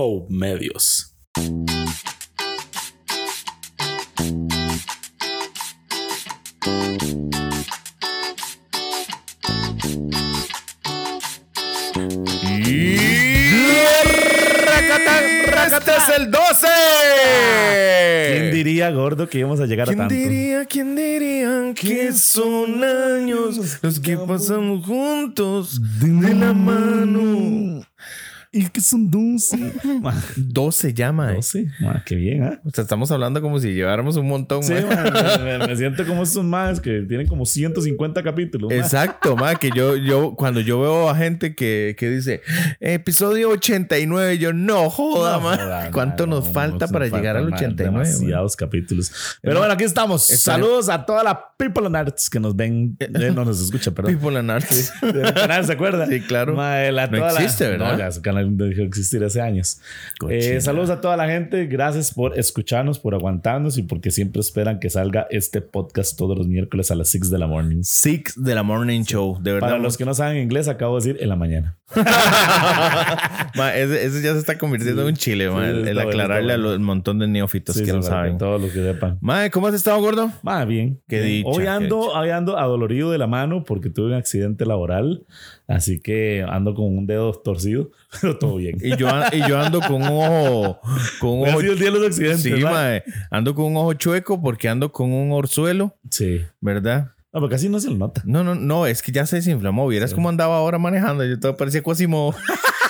Hope Medios. ¡Este es el 12! ¿Quién diría, gordo, que íbamos a llegar a ¿Quién tanto? diría, quién diría que son años los que pasamos juntos de la mano? Y que son 12. 12 llama, ¿eh? 12. Ma, qué bien, ¿ah? O sea, estamos hablando como si lleváramos un montón, Sí, ma. ma, me, me siento como esos más que tienen como 150 capítulos. ma. Exacto, ma, que yo, yo, cuando yo veo a gente que, que dice episodio 89, yo no joda, No ma. joda, ¿Cuánto ma, nos no, falta nos para falta, llegar al ma, 89? ma? Demasiados capítulos. Pero bueno, aquí estamos. Saludos a toda la people and arts que nos ven. eh, no nos escucha, perdón. People and Arts. ¿se acuerda? Sí, claro. Ma, eh, la- No toda la- existe, ¿verdad? No, ya canal dejó de existir hace años. Eh, saludos a toda la gente. Gracias por escucharnos, por aguantarnos y porque siempre esperan que salga este podcast todos los miércoles a las 6 de la morning. Six de la Morning Show, de verdad. Para los que no saben inglés, acabo de decir en la mañana. Ma, ese, ese ya se está convirtiendo en un chile, ma, Sí, el, el aclararle está a los montón de neófitos Sí, que sí, no saben. Todos los que sepan. Ma, ¿cómo has estado, gordo? Más bien. Qué Bien. dicha, Hoy qué ando, dicha. hoy ando adolorido de la mano porque tuve un accidente laboral. Así que ando con un dedo torcido, pero todo bien. Y yo, y yo ando con un ojo. Con un ojo sido el día de los accidentes. sí, ando con un ojo chueco porque ando con un orzuelo, Sí. ¿verdad? No, pero casi no se lo nota. No, no, no, es que ya se desinflamó. Vieras cómo andaba ahora manejando. Yo todo parecía Quasimodo.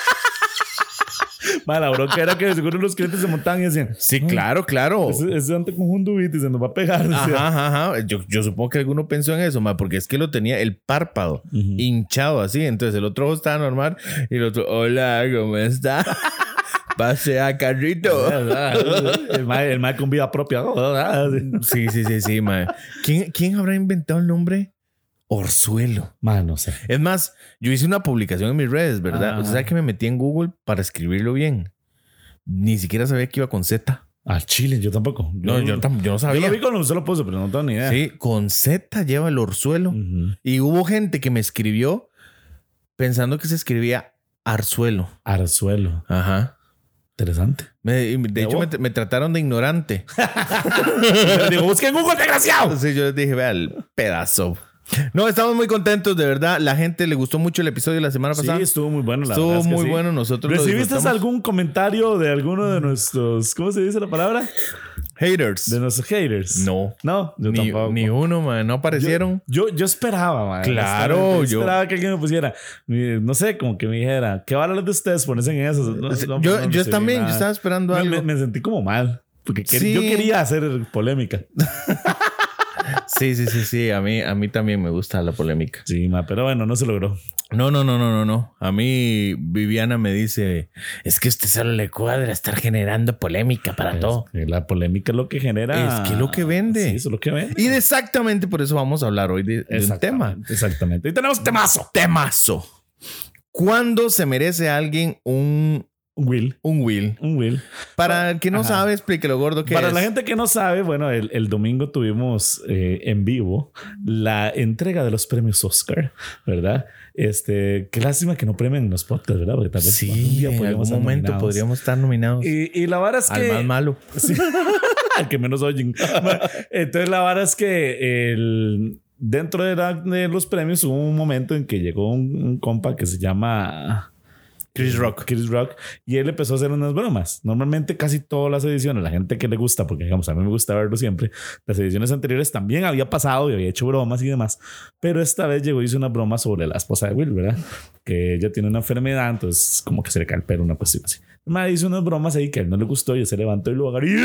Ma, la bronca era que seguro los clientes se montaban y decían: Sí, claro, claro. Ese, ese ante conjuntivitis se nos va a pegar. Ajá, ajá, ajá. Yo, yo supongo que alguno pensó en eso, ma, porque es que lo tenía el párpado hinchado así. Entonces el otro ojo estaba normal y el otro, hola, ¿cómo está? Pase a carrito. el ma, el ma con vida propia. Sí, sí, sí, sí, ma. ¿Quién, ¿Quién habrá inventado el nombre Orzuelo? Ma, no sé. Es más, yo hice una publicación en mis redes, ¿verdad? Ajá. O sea que me metí en Google para escribirlo bien. Ni siquiera sabía que iba con Z. Al chile, yo tampoco. No, yo, tam- yo no Yo sabía. lo vi cuando usted lo puso, pero no tengo ni idea. Sí, con Z lleva el orzuelo. Y hubo gente que me escribió pensando que se escribía Arzuelo. Arzuelo. Ajá. Interesante. Me- de hecho, me, me trataron de ignorante. Pero digo, busquen Google, desgraciado. Entonces yo les dije, vea el pedazo. No, estamos muy contentos, de verdad. La gente le gustó mucho el episodio de la semana Sí, pasada. estuvo muy bueno. La Estuvo verdad es que muy sí. bueno. Nosotros lo ¿Recibiste disfrutamos. algún comentario de alguno de nuestros, ¿cómo se dice la palabra? haters? De nuestros haters. No. No, yo Ni, tampoco. ni uno, man. No aparecieron. Yo, yo esperaba, man. Claro, yo- esperaba que alguien me pusiera, no sé, como que me dijera, ¿qué hablar de ustedes? Ponerse en eso. No, no, yo no yo también, yo nada. estaba esperando me, algo. me- me sentí como mal. Porque que- Sí. yo quería hacer polémica. Sí, sí, sí, sí. A mí, a mí también me gusta la polémica. Sí, ma, pero bueno, no se logró. No, no, no, no, no, no. A mí Viviana me dice, es que a usted solo le cuadra estar generando polémica para todo. Es que la polémica es lo que genera. Es que lo que vende. Sí, eso es lo que vende. Y exactamente por eso vamos a hablar hoy de, de un Exactamente, tema. Exactamente. Y tenemos temazo. Temazo. ¿Cuándo se merece alguien Un Will. un will? Un Will. Para el que no Ajá. sabe, explíquelo gordo que Para es. la gente que no sabe, bueno, el, el domingo tuvimos eh, en vivo la entrega de los premios Oscar, ¿verdad? Este, qué lástima que no premien los podcasts, ¿verdad? Porque tal vez Sí, día en podríamos algún ser momento nominados. podríamos estar nominados Y, y la vara es al que. más malo. Sí. Al que menos oyen. Entonces, la vara es que el, dentro de, la- de los premios hubo un momento en que llegó un, un compa que se llama Chris Rock. Chris Rock y él empezó a hacer unas bromas. Normalmente, casi todas las ediciones, la gente que le gusta, porque digamos, a mí me gusta verlo siempre, las ediciones anteriores también había pasado y había hecho bromas y demás, pero esta vez llegó y hizo una broma sobre la esposa de Will, ¿verdad? Que ella tiene una enfermedad, entonces como que se le cae el pelo, una cuestión así. Me hizo unas bromas ahí que a él no le gustó y se levantó y lo agarró y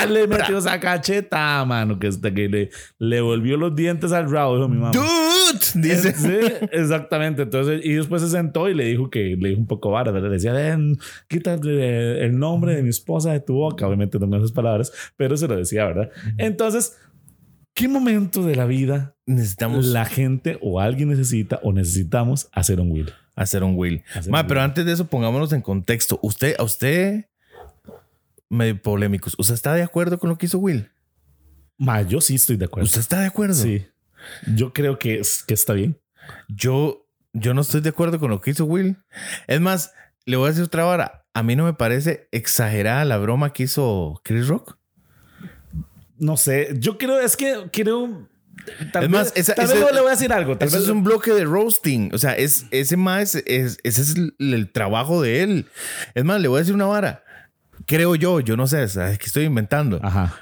¡ah! le metió esa cacheta, mano, que hasta que le, le volvió los dientes al rabo, dijo mi mamá. Dude, dice. Sí, exactamente. Entonces, y después se sentó y le dijo que le dijo un poco vara. Le decía, "Ven, quítate el nombre de mi esposa de tu boca. Obviamente no con esas palabras, pero se lo decía, ¿verdad? Entonces, ¿qué momento de la vida Necesitamos la gente o alguien necesita o necesitamos hacer un will? Hacer un will. Hacer Ma, un pero will. antes de eso, pongámonos en contexto. Usted, a usted, medio polémicos, ¿usted está de acuerdo con lo que hizo Will? Ma, yo sí estoy de acuerdo. ¿Usted está de acuerdo? Sí. Yo creo que, es- que está bien. Yo, yo no estoy de acuerdo con lo que hizo Will. Es más, le voy a decir otra vara. a mí no me parece exagerada la broma que hizo Chris Rock. No sé, yo creo, es que creo. Tal Es más, esa- tal vez no le voy a decir algo. Tal Eso vez es un bloque de roasting. O sea, es, ese más es, ese es el, el trabajo de él. Es más, le voy a decir una vara. Creo yo, yo no sé, es que estoy inventando. Ajá.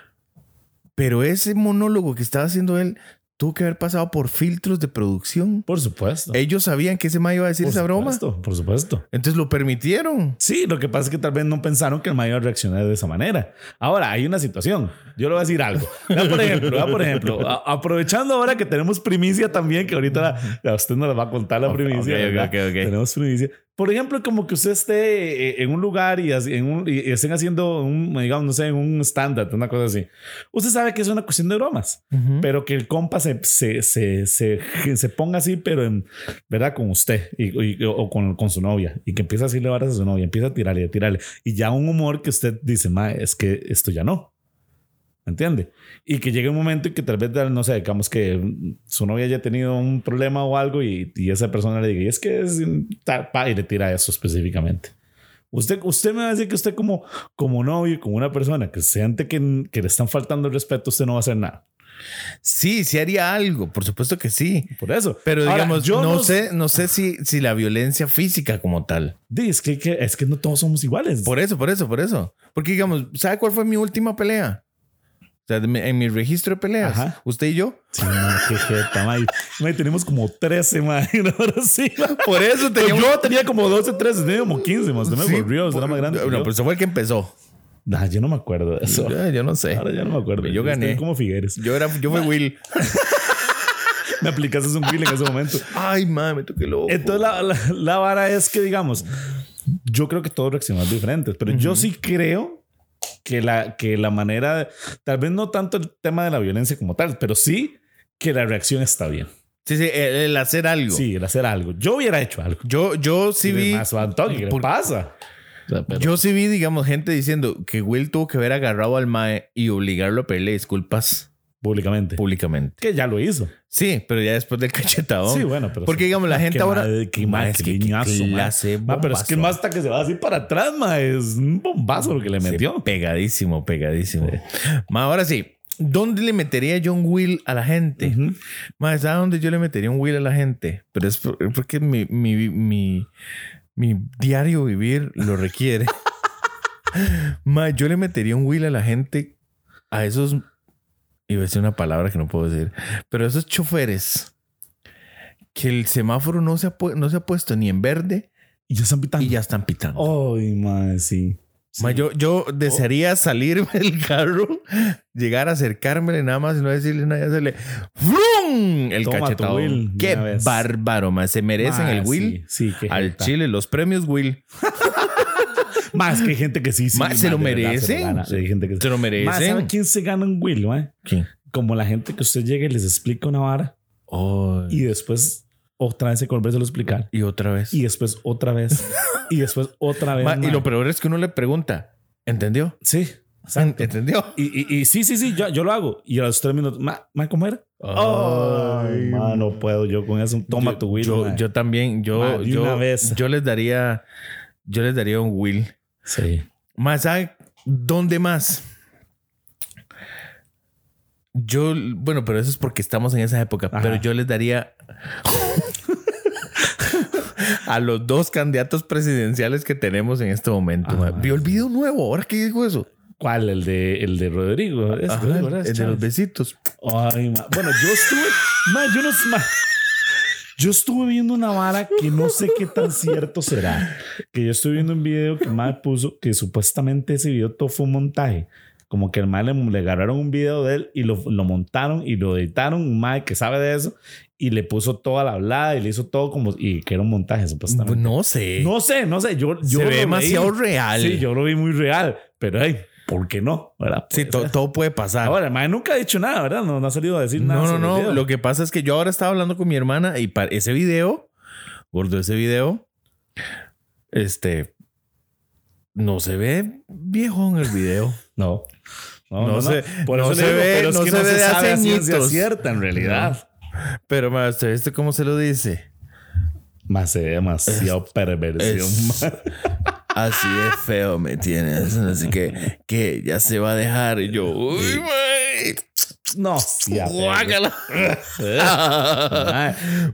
Pero ese monólogo que estaba haciendo él tuvo que haber pasado por filtros de producción. Por supuesto. Ellos sabían que ese ma iba a decir por esa broma. supuesto, Por supuesto. Entonces lo permitieron. Sí, lo que pasa es que tal vez no pensaron que el mayor reaccionara de esa manera. Ahora, hay una situación. Yo le voy a decir algo. Vea, por ejemplo, vea, por ejemplo, a- aprovechando ahora que tenemos primicia también, que ahorita a usted nos la va a contar la primicia. ok, ¿verdad? ok, ok. Tenemos primicia. Por ejemplo, como que usted esté eh, en un lugar y, en un- y estén haciendo un, digamos, no sé, en un estándar, una cosa así. Usted sabe que es una cuestión de bromas, pero que el compa se, se, se, se, ponga así, pero en verdad con usted y, y- o con, con su novia y que empieza a decirle varas a su novia, empieza a tirarle, a tirarle y ya un humor que usted dice, ma, es que esto ya no. ¿Entiende? Y que llegue un momento en que tal vez, no sé, digamos que su novia haya tenido un problema o algo y, y esa persona le diga, y es que es pa", y le tira eso específicamente. Usted, usted me va a decir que usted como, como novio, como una persona que siente que, que le están faltando el respeto, usted no va a hacer nada. Sí, sí haría algo, por supuesto que sí. Por eso. Pero Ahora, digamos, yo no, sé, no sé si, si la violencia física como tal. Es que, que- es que no todos somos iguales. Por eso, por eso, por eso. Porque digamos, ¿sabe cuál fue mi última pelea? O sea, en mi registro de peleas, Ajá. usted y yo. Sí, ma, qué jeta, ma. Ma, tenemos como 13, ma. y ahora sí. Por eso teníamos. Yo tenía como 12, 13, tenía como 15, más. Usted me Sí, volvió, era más grande. No, pero eso fue el que empezó. Nah, yo no me acuerdo de eso. Yo, yo no sé. Ahora ya no me acuerdo. Yo gané. Estoy como Figueres. Yo era, yo fui Will. Me aplicaste un Will en ese momento. Ay, mami, me toqué loco. Entonces, la, la, la vara es que, digamos, yo creo que todos reaccionamos diferentes, pero yo sí creo que la, que la manera, tal vez no tanto el tema de la violencia como tal, pero sí que la reacción está bien. Sí, sí, el, el hacer algo. Sí, el hacer algo. Yo hubiera hecho algo. Yo, yo sí Y vi. Más, Antonio, ¿qué pasa? O sea, pero- Yo sí vi, digamos, gente diciendo que Will tuvo que haber agarrado al Mae y obligarlo a pedirle disculpas públicamente. públicamente. Que ya lo hizo. Sí, pero ya después del cachetadón. Sí, bueno, pero. Porque, digamos, la gente Qué ahora. qué es qué Ma, pero es que más hasta que se va así para atrás, ma, es un bombazo lo que le Sí, metió. pegadísimo, pegadísimo. Ma, ahora sí. ¿Dónde le metería yo un Will a la gente? Ujú. Ma, ¿sabe dónde yo le metería un Will a la gente? Pero es por- porque mi, mi, mi, mi diario vivir lo requiere. Ma, yo le metería un Will a la gente a esos. Iba a decir una palabra que no puedo decir. Pero esos choferes que el semáforo no se ha, no se ha puesto ni en verde Y ya están pitando. y ya están pitando. Ay, ma, sí. Ma, yo, yo desearía salirme del carro, llegar a acercármele nada más y no decirle nada y hacerle ¡Vrum! el cachetado. Qué bárbaro, ma. Se merecen Ma, el Will. Sí, sí Al. Chile, los premios Will. Más que hay gente que sí, sí. Ma, se lo. Sí, hay gente que Se lo ¿sabe quién se gana un Will? ¿Quién? Como la gente que usted llega y les explica una vara Oh, y después otra vez se conversa a explicar. y otra vez. Y después otra vez. y después otra vez. Ma, y lo peor es que uno le pregunta, ¿entendió? Sí, exacto. ¿Entendió? Y, y, y sí, sí, sí, yo, yo lo hago. Y a los tres minutos, ma, ma, ¿cómo era? Ay, ma, no puedo yo con eso. Toma yo, tu Will. Yo, yo también, yo, yo, una vez. yo les daría, yo les daría un Will. Sí. Más, ¿sabe dónde más? Yo, bueno, pero eso es porque estamos en esa época, Ajá. pero yo les daría a los dos candidatos presidenciales que tenemos en este momento. Ah. Vi el video nuevo, ahora que dijo eso. ¿Cuál? El de, el de Rodrigo. Es Ajá, Rodrigo, el de los besitos. Ay, ma. Bueno, yo estuve. ma, yo no ma, Yo estuve viendo una vara que no sé qué tan cierto será. Que yo estuve viendo un video que Mae puso que supuestamente ese video todo fue un montaje. Como que el Mae le, le agarraron un video de él y lo, lo montaron y lo editaron. Un Mae que sabe de eso y le puso toda la hablada y le hizo todo como. Y que era un montaje supuestamente. No sé. No sé, no sé. Yo, yo Se ve vi. demasiado real. Sí, yo lo vi muy real. Pero, hey, ¿por qué no? ¿Verdad? Sí, to- todo puede pasar. Ahora, el nunca ha dicho nada, ¿verdad? No, no ha salido a decir nada. No, no, no. video. Lo que pasa es que yo ahora estaba hablando con mi hermana y para ese video, gordo, ese video, este, no se ve viejo en el video. No. No, No se- Por no eso se digo, ve- pero es no que se no ve se de sabe hace a ciencia cierta en realidad. Pero, más, ¿este cómo se lo dice? Más se ve demasiado perversión. es-. Así de feo me tienes. Así que, que ya se va a dejar. Y yo, uy, mae. No. Guácala.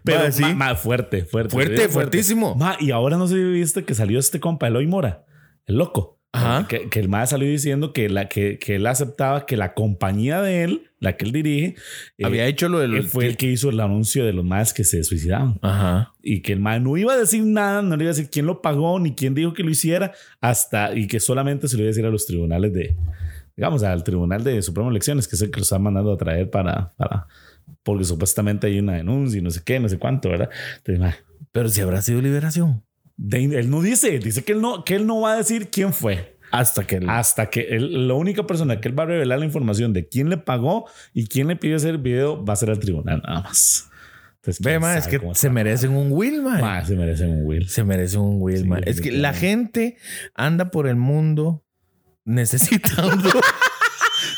Pero Mae, sí. fuerte, fuerte. Fuerte, fuertísimo. Ma, y ahora no sé si viste que salió este compa, Eloy Mora, el loco. Ajá. Que, que el MAE salió diciendo que, la, que, que él aceptaba que la compañía de él, la que él dirige, eh, Había hecho lo del. él fue el que hizo el anuncio de los MAES que se suicidaban. Ajá. Y que el MAE no iba a decir nada, no le iba a decir quién lo pagó ni quién dijo que lo hiciera, hasta y que solamente se lo iba a decir a los tribunales de, digamos, al Tribunal de Suprema Elecciones, que es el que lo están mandando a traer para, para, porque supuestamente hay una denuncia y no sé qué, no sé cuánto, ¿verdad? Entonces, mae, Pero si habrá sido liberación. De- él no dice, dice que él no, que él no va a decir quién fue. Hasta que. el- Hasta que él, la única persona que él va a revelar la información de quién le pagó y quién le pidió hacer el video va a ser el tribunal, nada más. Entonces, Ve, ma, es que se merecen un will, man. Ma, se merecen un Will. Se merecen un will, Sí, man. Es que la gente anda por el mundo necesitando,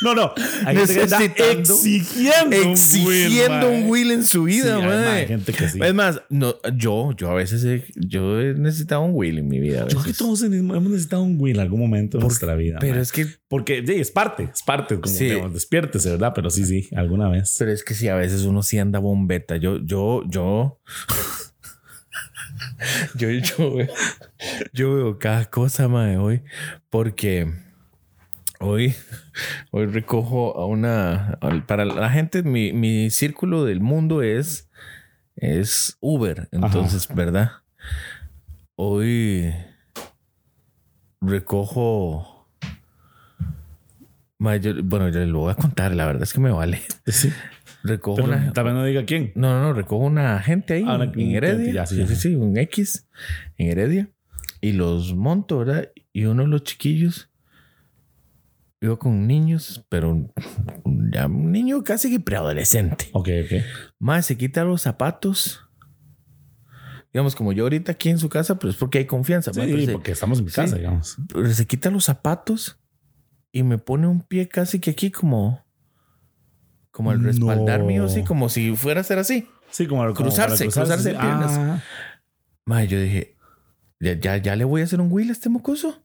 No, no. Hay que Necesitando- exigiendo, exigiendo un will en su Sí, vida, man. hay gente que sí. Es más, no, yo, yo a veces he, yo he necesitado un will en mi vida. a Yo creo que todos hemos necesitado un Will en algún momento de nuestra vida. Pero ma. es que, Porque sí, es parte, es parte. Como Sí. digamos, despiértese, ¿verdad? Pero sí, sí, alguna vez. pero es que sí, a veces uno sí anda bombeta. Yo, yo, yo. yo, yo, veo- yo veo cada cosa, mae, hoy. Porque hoy, hoy recojo a una. Para la gente, mi, mi círculo del mundo es, es Uber. Entonces, ¿verdad? Hoy recojo. bueno, yo lo voy a contar, la verdad es que me vale. Sí. Recojo Pero una. también no diga quién. No, no, no, recojo una gente ahí Ah, una- en Heredia. ya, sí, sí, sí, un X en Heredia. Y los monto, ¿verdad? Y uno de los chiquillos iba con niños, pero ya un niño casi que preadolescente. Ok, ok. Más se quita los zapatos. Digamos, como yo ahorita aquí en su casa, pero es porque hay confianza. pero Sí, se- porque estamos en mi sí. casa, digamos. pero se quita los zapatos y me pone un pie casi que aquí como como al respaldar No. mío, así como si fuera a ser así. Sí, como, como Cruzarse, cruzarse piernas. Ah, Ma, yo dije, ya, ya, ya le voy a hacer un will a este mocoso.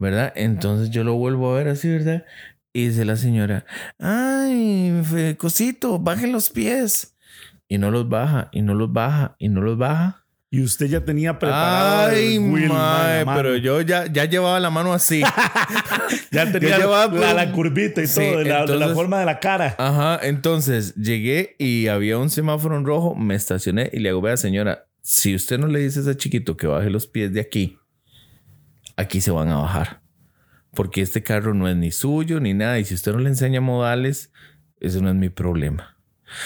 ¿Verdad? Entonces yo lo vuelvo a ver así, ¿verdad? Y dice la señora, ay, cosito, baje los pies. Y no los baja, y no los baja, y no los baja. y usted ya tenía preparado Ay, el Will, mae, pero mano. yo ya, ya llevaba la mano así. ya tenía llevaba la, curvita y Sí, todo, de la, de la forma de la cara. Ajá, entonces llegué y había un semáforo en rojo, me estacioné y le hago, vea señora, si usted no le dice a ese chiquito que baje los pies de aquí, aquí se van a bajar. Porque este carro no es ni suyo ni nada y si usted no le enseña modales, eso no es mi problema.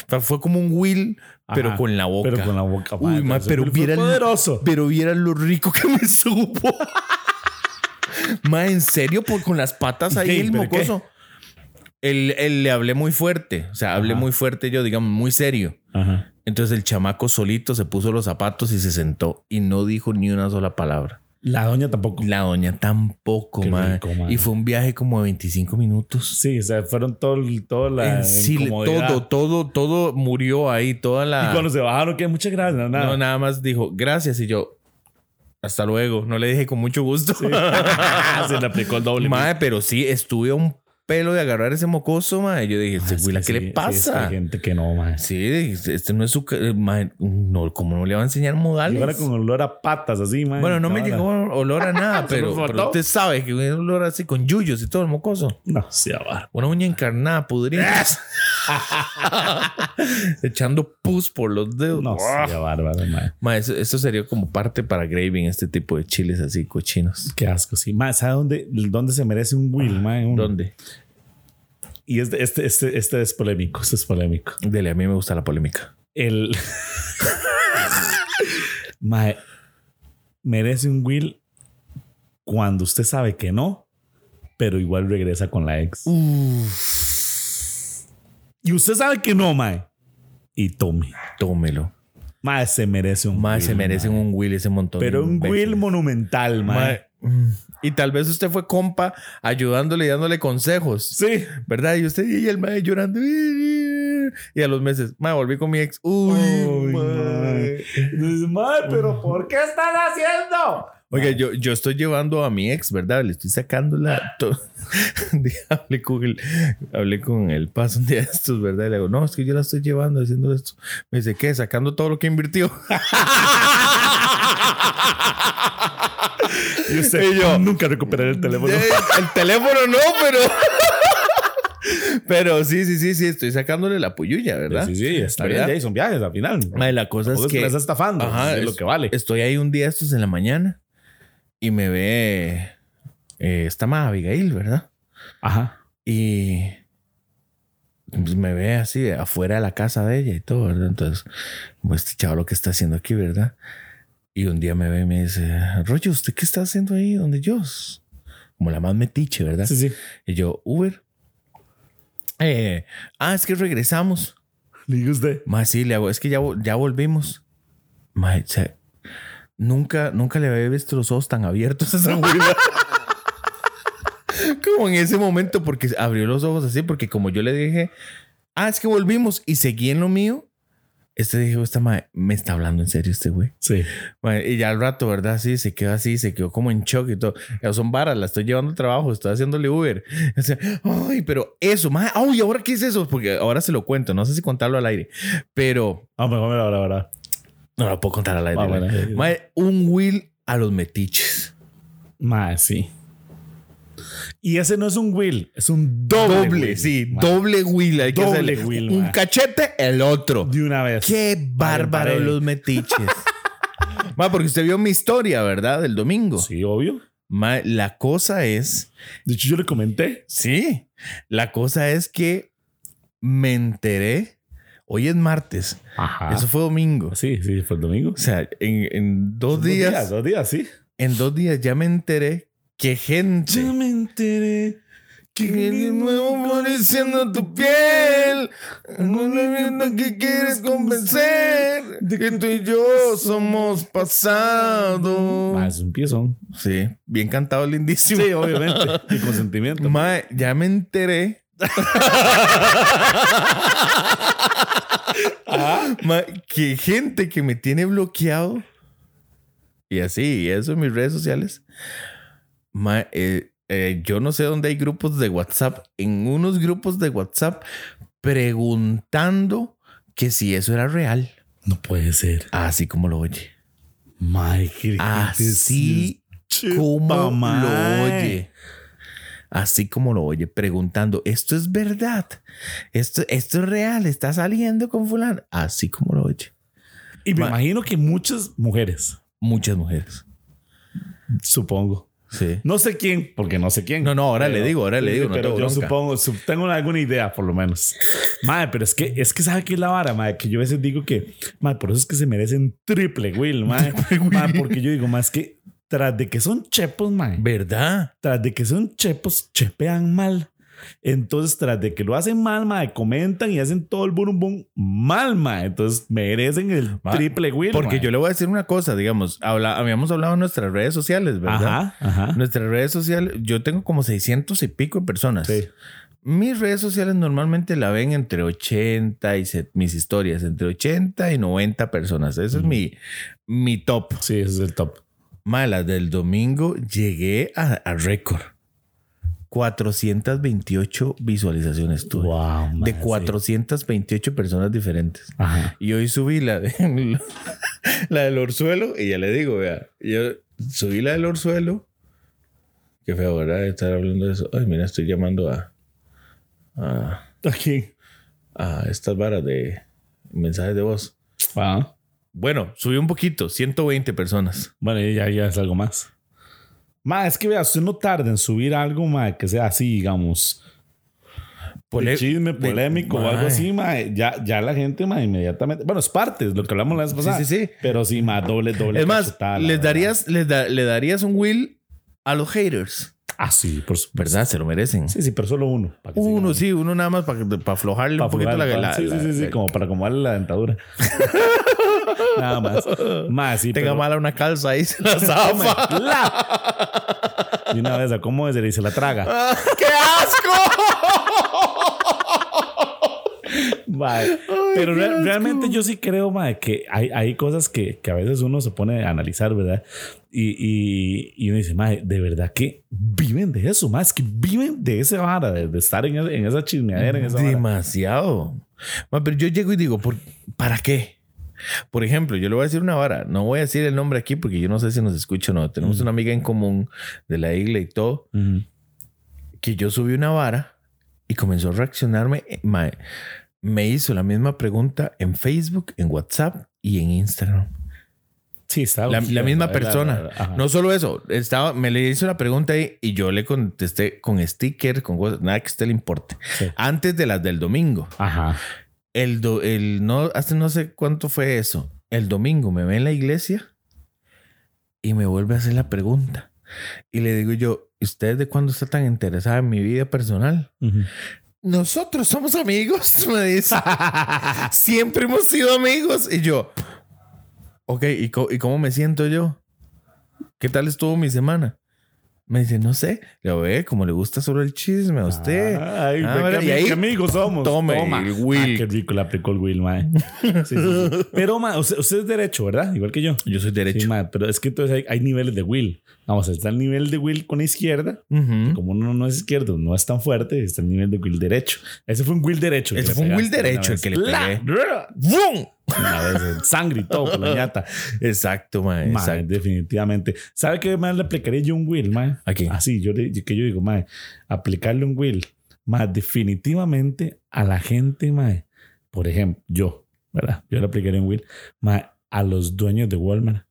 O sea, fue como un will, pero Ajá, con la boca. Pero con la boca. Uy, ma, pero viera poderoso. Pero viera lo rico que me supo. Ma, en serio, por con las patas ahí el mocoso. Él, él le hablé muy fuerte. O sea, hablé Ajá. muy fuerte yo, digamos, muy serio. Ajá. Entonces el chamaco solito se puso los zapatos y se sentó y no dijo ni una sola palabra. La doña tampoco. La doña tampoco, Qué ma. rico. Y fue un viaje como de 25 minutos. Sí, o sea, fueron todo, toda la. Sí, todo, todo, todo murió ahí, toda la. Y cuando se bajaron, que muchas gracias. No, nada. No, nada más dijo gracias y yo hasta luego. No le dije con mucho gusto. se le aplicó el doble. Mae, pero sí, estuve a un pelo de agarrar ese mocoso, mae. Yo dije, Ah, este ¿qué sí, le sí, pasa? hay gente que no. Sí, este no es su... mae, no, ¿Cómo no le va a enseñar modales? Ahora con olor a patas así, man. Bueno, no me llegó olor a nada, Se pero, pero usted sabe que un olor así con yuyos y todo el mocoso. No, sí, abar. Una uña encarnada, pudrida. Echando pus por los dedos. No, Ah. sí, bárbaro, man. Ma, eso, eso sería como parte para graving, este tipo de chiles así cochinos. Qué asco, sí. Man, ¿sabe dónde, dónde se merece un Will, man? Uno. ¿Dónde? Y este, este, este, este es polémico. Este es polémico. Dele, a mí me gusta la polémica. El. Mae, merece un Will cuando usted sabe que no, pero igual regresa con la ex. Y usted sabe que no, Mae. Y tome. Tómelo. Mae, se merece un Will, se merecen mae. un Will ese montón. de Pero un. Will monumental, Mae. Mae, mm. Y tal vez usted fue compa ayudándole y dándole consejos. Sí. ¿Verdad? Y usted y el mae llorando. Y a los meses, mae, volví con mi ex. Uy, Uy, mae. mae. "Mae, pero ¿por qué estás haciendo? Oiga, yo, yo estoy llevando a mi ex, ¿verdad? Le estoy sacando la. hablé con el, hablé con el paso un día de estos, ¿verdad? Y le digo, no, es que yo la estoy llevando haciendo esto. Me dice, ¿qué? Sacando todo lo que invirtió. Y yo- nunca recuperaré el teléfono. Eh, el teléfono no, pero. pero sí, sí, sí, sí, estoy sacándole la puyuya, ¿verdad? Sí, sí, está ¿Verdad? bien. Ya, son viajes al final. Mae, la cosa es que. estás estafando. Ajá, es lo que vale. Estoy ahí un día estos en la mañana y me ve. eh, está más Abigail, ¿verdad? Ajá. Y pues, me ve así afuera de la casa de ella y todo, ¿verdad? Entonces, pues este chaval lo que está haciendo aquí, ¿verdad? Y un día me ve y me dice, Rollo, ¿usted qué está haciendo ahí donde yo? Como la más metiche, ¿verdad? Sí, sí. Y yo, Uber. Eh, ah, es que regresamos. Le digo usted. Más sí, le hago, es que ya, ya volvimos. Mae, o sea, nunca, nunca le había visto los ojos tan abiertos a esa como en ese momento, porque abrió los ojos así, porque como yo le dije, ah, es que volvimos y seguí en lo mío. Este dijo, esta mae, me está hablando en serio este güey. Sí. Mae, y ya al rato, ¿verdad? Sí, se quedó así, se quedó como en shock y todo. Ya son varas, la estoy llevando al trabajo, estoy haciéndole Uber. O sea, Ay, pero eso, mae, ay, ¿ahora qué es eso? Porque ahora se lo cuento, no sé si contarlo al aire, pero Ah, mejor me verdad. no lo puedo contar al aire. Ah, bueno. Mae, un will a los metiches. Más, sí. Y ese no es un will, es un doble. Doble, will, sí, ma. doble will. Hay que Doble hacerle will, un mae. cachete, el otro. De una vez. Qué bárbaro los metiches. Ma, porque usted vio mi historia, ¿verdad? Del domingo. Sí, obvio. Ma, la cosa es, De hecho, yo le comenté. sí, la cosa es que me enteré. Hoy es martes. Ajá. Eso fue domingo. Sí, sí, fue el domingo. O sea, en, en dos días, Dos días, sí. en dos días ya me enteré que gente Ya me enteré que de nuevo floreciendo tu piel, viendo que quieres convencer de que tú y yo somos pasado. Más un piezón. Sí, bien cantado, lindísimo. Sí, obviamente. Y con sentimiento. Mae, ya me enteré. Mae, que gente que me tiene bloqueado y así, y eso en mis redes sociales. Eh, eh, yo no sé dónde hay grupos de WhatsApp. En unos grupos de WhatsApp preguntando que si eso era real. No puede ser. Así como lo oye. Así como lo oye. Así como lo oye, preguntando, ¿esto es verdad? ¿Esto, esto es real? ¿Está saliendo con fulano? Así como lo oye. Y me Ma- imagino que muchas mujeres, Muchas mujeres. supongo. Sí. No sé quién, porque no sé quién. No, no, ahora le digo, ahora le digo, no pero tengo yo bronca. supongo, su- tengo alguna idea, por lo menos. Madre, pero es que, es que sabe que es la vara, madre, que yo a veces digo que, madre, por eso es que se merecen triple will, madre. Madre, porque yo digo, más que tras de que son chepos, madre, ¿Verdad? tras de que son chepos, chepean mal. Entonces, tras de que lo hacen mal, madre, comentan y hacen todo el boom boom mal, madre. Entonces, merecen el Ma, triple will. Porque mae. yo le voy a decir una cosa, digamos, habla, habíamos hablado en nuestras redes sociales, ¿verdad? Ajá, ajá. Nuestras redes sociales, yo tengo como 600 y pico de personas. Sí. Mis redes sociales normalmente la ven entre 80 y se- mis historias, entre 80 y 90 personas. Ese es mi, mi top. Sí, ese es el top. Malas del domingo llegué a, a récord. 428 visualizaciones tuve. Wow, de mae, sí. 428 personas diferentes. Ajá. Y hoy subí la, de, la del Orzuelo y ya le digo, vea, yo subí la del Orzuelo. Qué feo, ¿verdad? Estar hablando de eso. Ay, mira, estoy llamando a, a, Aquí. a estas varas de mensajes de voz. Ah. Bueno, subí un poquito, 120 personas. Bueno, ya, ya es algo más. Ma, es que vea, usted no tarda en subir algo, ma, que sea así, digamos. Pole- de chisme, de- polémico o algo así, ma, ya, ya la gente, ma, inmediatamente. Bueno, es parte, es lo que hablamos la vez pasada. sí, sí. Pero sí, ma, doble, doble. Es más, cachetada, les darías, les da- le darías un will a los haters. Ah, sí, por supuesto. ¿Verdad? Se lo merecen. Sí, sí, pero solo uno. para que Uno, sí, uno nada más para, para aflojarle Para un poquito la, la- sí, la- sí, sí, sí, la- como para acomodarle la dentadura. Nada más. Más, sí, Tenga pero- mala una calza ahí, se la zafa. ¡La! Y una vez, ¿cómo es? Y se la traga. ¡Qué asco! Mae. Pero re- asco. realmente yo sí creo, mae, que hay, hay cosas que, que a veces uno se pone a analizar, ¿verdad? Y, y, y uno dice, mae, de verdad que viven de eso, es que viven de esa vara, de, de estar en, en esa chismeadera, en esa vara. Demasiado. Ma, pero yo llego y digo, ¿por, ¿para qué? Por ejemplo, yo le voy a decir una vara. No voy a decir el nombre aquí porque yo no sé si nos escucha o no. Tenemos una amiga en común de la isla y todo. Que yo subí una vara y comenzó a reaccionarme. eh, me hizo la misma pregunta en Facebook, en WhatsApp y en Instagram. Sí, está. La, la misma la- persona. la-. No solo eso, estaba, me le hizo la pregunta ahí y yo le contesté con sticker, con cosas, nada que a usted le importe. Sí. Antes de las del domingo. Ajá. El, do- el no, hace no sé cuánto fue eso. El domingo me ve en la iglesia y me vuelve a hacer la pregunta. Y le digo yo, ¿usted de cuándo está tan interesada en mi vida personal? Nosotros somos amigos, me dice. Siempre hemos sido amigos. Y yo, ok, ¿y, co- ¿y cómo me siento yo? ¿Qué tal estuvo mi semana? Me dice, no sé. Le ve, como le gusta solo el chisme a usted. Ay, Ah, ve bueno, qué y ahí, amigos somos. tome, Toma. el Will. Ah, qué rico le aplicó el Will, mae. Sí, sí, sí. Pero, mae, usted, usted es derecho, ¿verdad? Igual que yo. Yo soy derecho. Mae, pero es que entonces hay, hay niveles de Will. Vamos, está el nivel de Will con la izquierda. Ujú. Como uno no es izquierdo, no es tan fuerte, está el nivel de Will derecho. Ese fue un Will derecho. Ese fue un Will derecho el que le pegué. ¡Bum! Una vez, sangre y todo por la ñata. Exacto, mae. Exacto. definitivamente. ¿Sabe qué más le aplicaría yo un Will, mae? ¿A quién? Así, yo, le- que yo digo, mae, aplicarle un Will, mae, definitivamente a la gente, mae. Por ejemplo, yo, ¿verdad? Yo le aplicaría un Will, mae, a los dueños de Walmart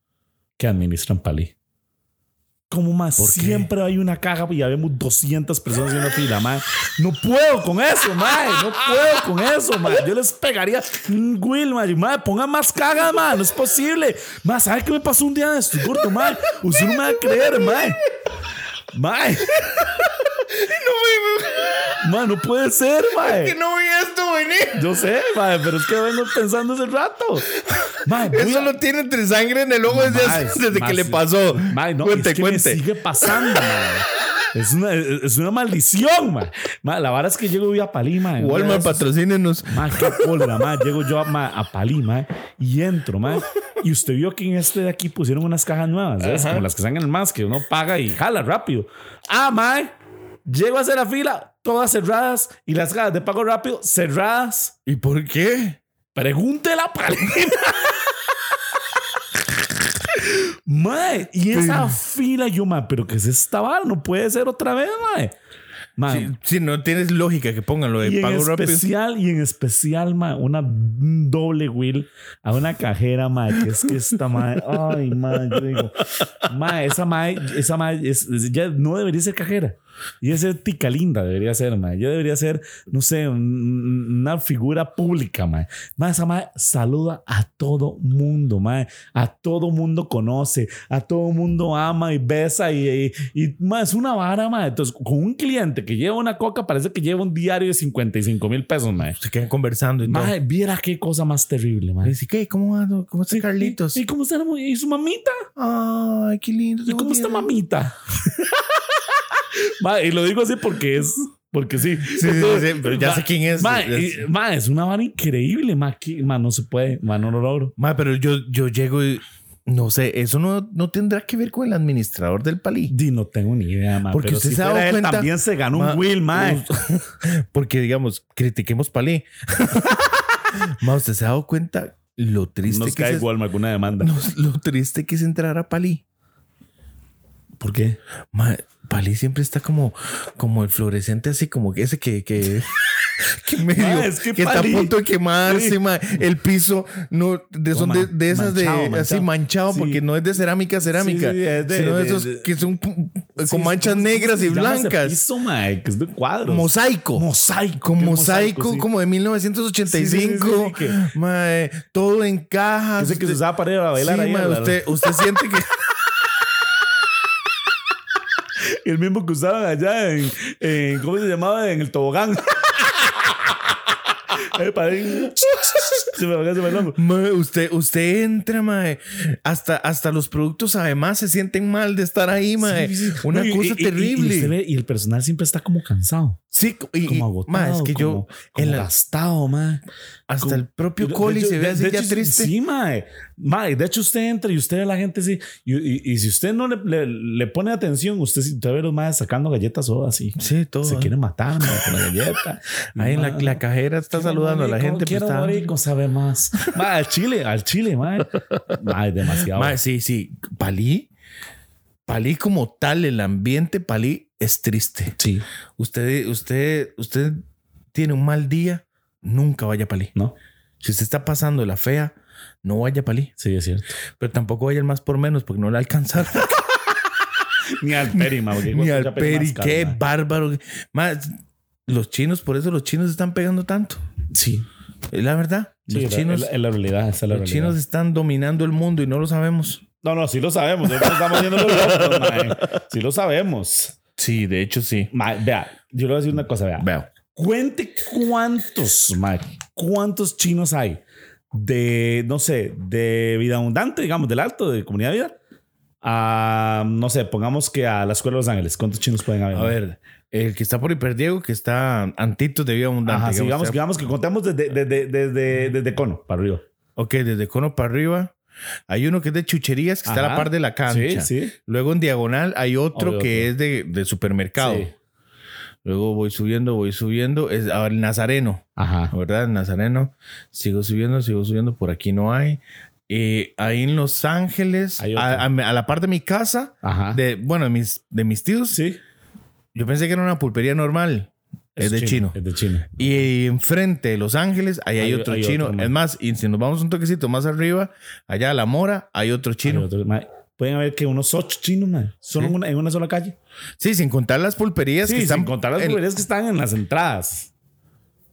que administran Palí. Como más siempre hay una caja y ya vemos 200 personas en una fila, mae. No puedo con eso, mae. No puedo con eso, mae. Yo les pegaría un Will. Mae, pongan más cagas, mae. No es posible. Mae, ¿sabe qué me pasó un día de esto, gordo, mae? Usted no me va a creer, mae. Mae. Mae, no puede ser, mae. no vi esto venir. Yo sé, mae, pero es que vengo pensando hace rato. Mae, Eso a- lo tiene entre sangre en el ojo desde, que le pasó. Mae, no, cuente, es que cuente. me sigue pasando, mae. Es una, es una maldición. Mae, La vara es que llego yo a Palí, mae. Walmart, patrocínenos. Mae, qué cólera, mae. Llego yo a, mae, a Palí, mae, y entro, mae. Y usted vio que en este de aquí pusieron unas cajas nuevas, ¿sabes? Como las que están en el más, que uno paga y jala rápido. Ah, mae. Llego a hacer la fila, todas cerradas, y las cajas de pago rápido cerradas. ¿Y por qué? Pregúntele a Palí. Mae, y esa fila, yo, mae, pero que es esta vara? No puede ser otra vez, mae. Si, si no tienes lógica que pongan lo de y en pago rápido. especial, y en especial, mae, una un doble wheel a una cajera, mae, que es que esta mae, ay, mae, yo digo, mae, esa mae, esa mae, es, es- ya no debería ser cajera. Y esa tica linda debería ser, mae. Ya debería ser, no sé, un- una figura pública, mae. Mae, esa mae saluda a todo mundo, mae. A todo mundo conoce, a todo mundo ama y besa y, y, y, mae, es una vara, mae. Entonces, con un cliente que lleva una coca, parece que lleva un diario de 55 mil pesos, mae. Se quedan conversando y todo. Mae, viera qué cosa más terrible, mae. Dice, ¿qué? ¿Cómo va? ¿Cómo está Carlitos? ¿Y, y cómo está y su mamita? Ay, qué lindo. ¿Y cómo está mamita? Y lo digo así porque es. Porque sí. Sí, sí, sí, pero ya Ma- sé quién es. Ma, y- es una vara increíble, ma, que- ma, no se puede, ma, no lo logro. Ma, pero yo, yo llego y no sé, eso no, no tendrá que ver con el administrador del palí. Di, no tengo ni idea, ma. Porque pero usted si se él, cuenta- también se ganó un Will, ma. Porque, digamos, critiquemos palí. Ma, usted se ha dado cuenta lo triste Nos que cae es, Walmart alguna demanda. lo triste que es entrar a palí. ¿Por qué? Ma, Palí siempre está como, como el fluorescente, así como que ese que, que, que medio, Ma, es que está a punto de quemarse, Sí. ma. El piso no, de, son de, de esas de manchado, así manchado. Sí. porque no es de cerámica, cerámica, Sí, sí, es de- sino de, de- esos de- que son con manchas ¿cómo- cómo negras y blancas. piso, ma? Que es de cuadros. Mosaico. Mosaico. Mosaico, sí. como de 1985. Sí, sí, sí, sí, sí, ma, todo en cajas. Ese que se usaba para ir a bailar sí, ahí. ma, a la- usted, usted siente que El mismo que usaban allá en, en- ¿cómo se llamaba? En el tobogán. Para ir- Se me va, se me longo. Mae, usted, usted entra, mae. Hasta, hasta los productos además se sienten mal de estar ahí, mae. Sí, sí. Una y- cosa y- terrible. Y, usted ve- y el personal siempre está como cansado. sí, y, Como y- agotado. mae, es que como, yo, como gastado, mae. hasta como- el propio Coli se ve así ya hecho, triste. Sí, mae. Mae, de hecho, usted entra y usted ve a la gente así. Y, y- y si usted no le, le- le pone atención, usted, usted ve a los más sacando galletas o así. Sí, todo. Se ¿eh? quiere matar con la galleta. Ahí en la, la cajera está saludando a la gente. pues, Quiero está- morir con sabe más. Al chile, al chile, mae. Mae, demasiado. Mae, sí, sí. Palí, Palí como tal, el ambiente Palí es triste. Sí, Usted, usted, usted tiene un mal día, nunca vaya a Palí. ¿no? Si usted está pasando la fea, no vaya a Palí. Sí, es cierto. Pero tampoco vaya más por menos porque no le va a alcanzar. Ni al Peri, porque Ni al Peri qué bárbaro. Más, los chinos, por eso los chinos están pegando tanto. Sí. Es la verdad. Sí, los chinos, es la, es la realidad. esa es la los realidad. chinos están dominando el mundo y no lo sabemos. No, no, sí lo sabemos. Nosotros estamos viendo los locos, mae. Sí lo sabemos. Sí, de hecho sí. Vea, yo le voy a decir una cosa, vea. Veo. Cuente cuántos, mae, cuántos chinos hay de, no sé, de vida abundante, digamos, del alto, de comunidad de vida, a, no sé, pongamos que a la Escuela de Los Ángeles. ¿Cuántos chinos pueden haber? A ver, el que está por Hiperdiego, que está Antitos de Vida Abundante. Ajá, digamos, digamos, digamos que contemos desde, desde, desde, desde Cono para arriba. Ok, desde Cono para arriba. Hay uno que es de chucherías, que está a la par de la cancha. Sí, sí. Luego en diagonal hay otro que es de, de supermercado. Sí. Luego voy subiendo, voy subiendo. Es el Nazareno, Ajá. ¿verdad? El Nazareno. Sigo subiendo, sigo subiendo. Por aquí no hay. Eh, ahí en Los Ángeles, a, otro. a- a la par de mi casa, Ajá. de, bueno, de mis, de mis tíos, sí. yo pensé que era una pulpería normal. Es, de chino. Es de chino. Y enfrente de Los Ángeles, ahí hay, Hay- otro hay chino. otro es más, y si nos vamos un toquecito más arriba, allá a La Mora, hay otro chino. Hay otros, mae. Pueden haber que unos ocho chinos, man. Solo Sí. una, en una sola calle. Sí, sin contar las pulperías Sí, que están. sin contar las en- mujeres que están en las entradas.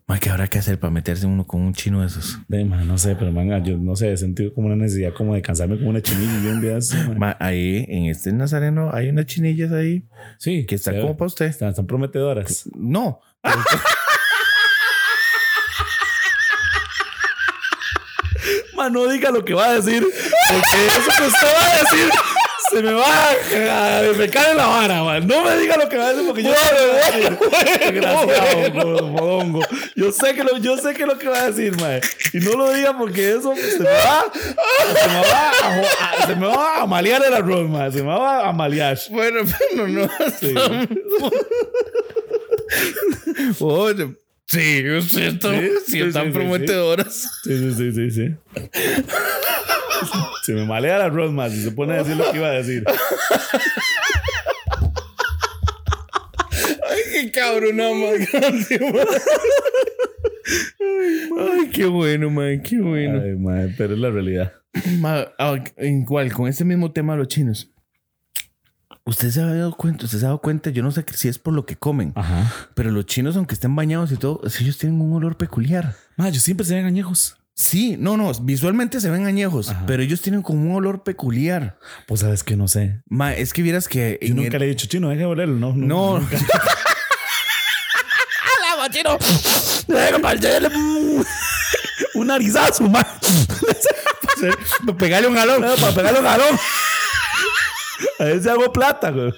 Ma, ¿Qué habrá que hacer para meterse uno con un chino de esos? De, man, no sé, pero man, yo no sé, he sentido como una necesidad como de cansarme como una chinilla y un día así, man. Ma, ahí, en este Nazareno, hay unas chinillas ahí Sí, que están como para usted. están, están prometedoras. No. Man, no diga lo que va a decir, porque eso que usted va a decir se me va a, a me cae la vara, man. No me diga lo que va a decir porque yo a decir. Desgraciado, modongo. Yo sé que lo, yo sé que lo que va a decir, man. Y no lo diga porque eso se me va, se me va a, se me va a malear el arroz, man. Se me va a malear. Bueno, pero no. Sí. Oye, sí, sí, están, Sí, sí, están prometedoras. Sí, sí, sí, sí, sí. Se me malea el arroz más y se pone a decir lo que iba a decir. Ay, qué cabrón, más grande, man. Ay, qué bueno, man, qué bueno. Ay, madre, pero es la realidad. Ma- ah, igual, con ese mismo tema de los chinos. Usted se ha dado cuenta, usted se ha dado cuenta, yo no sé si es por lo que comen, Ajá. pero los chinos, aunque estén bañados y todo, ellos tienen un olor peculiar. Madre, yo siempre se ven añejos. Sí, no, no, visualmente se ven añejos, Ajá. pero ellos tienen como un olor peculiar. Pues sabes que no sé. Ma, es que vieras que. Yo nunca el- le he dicho chino, deja de olerlo. No, No, nunca. chino! Un narizazo, man. Para pegarle un galón. Para pegarle un galón. A ver si hago plata, güey.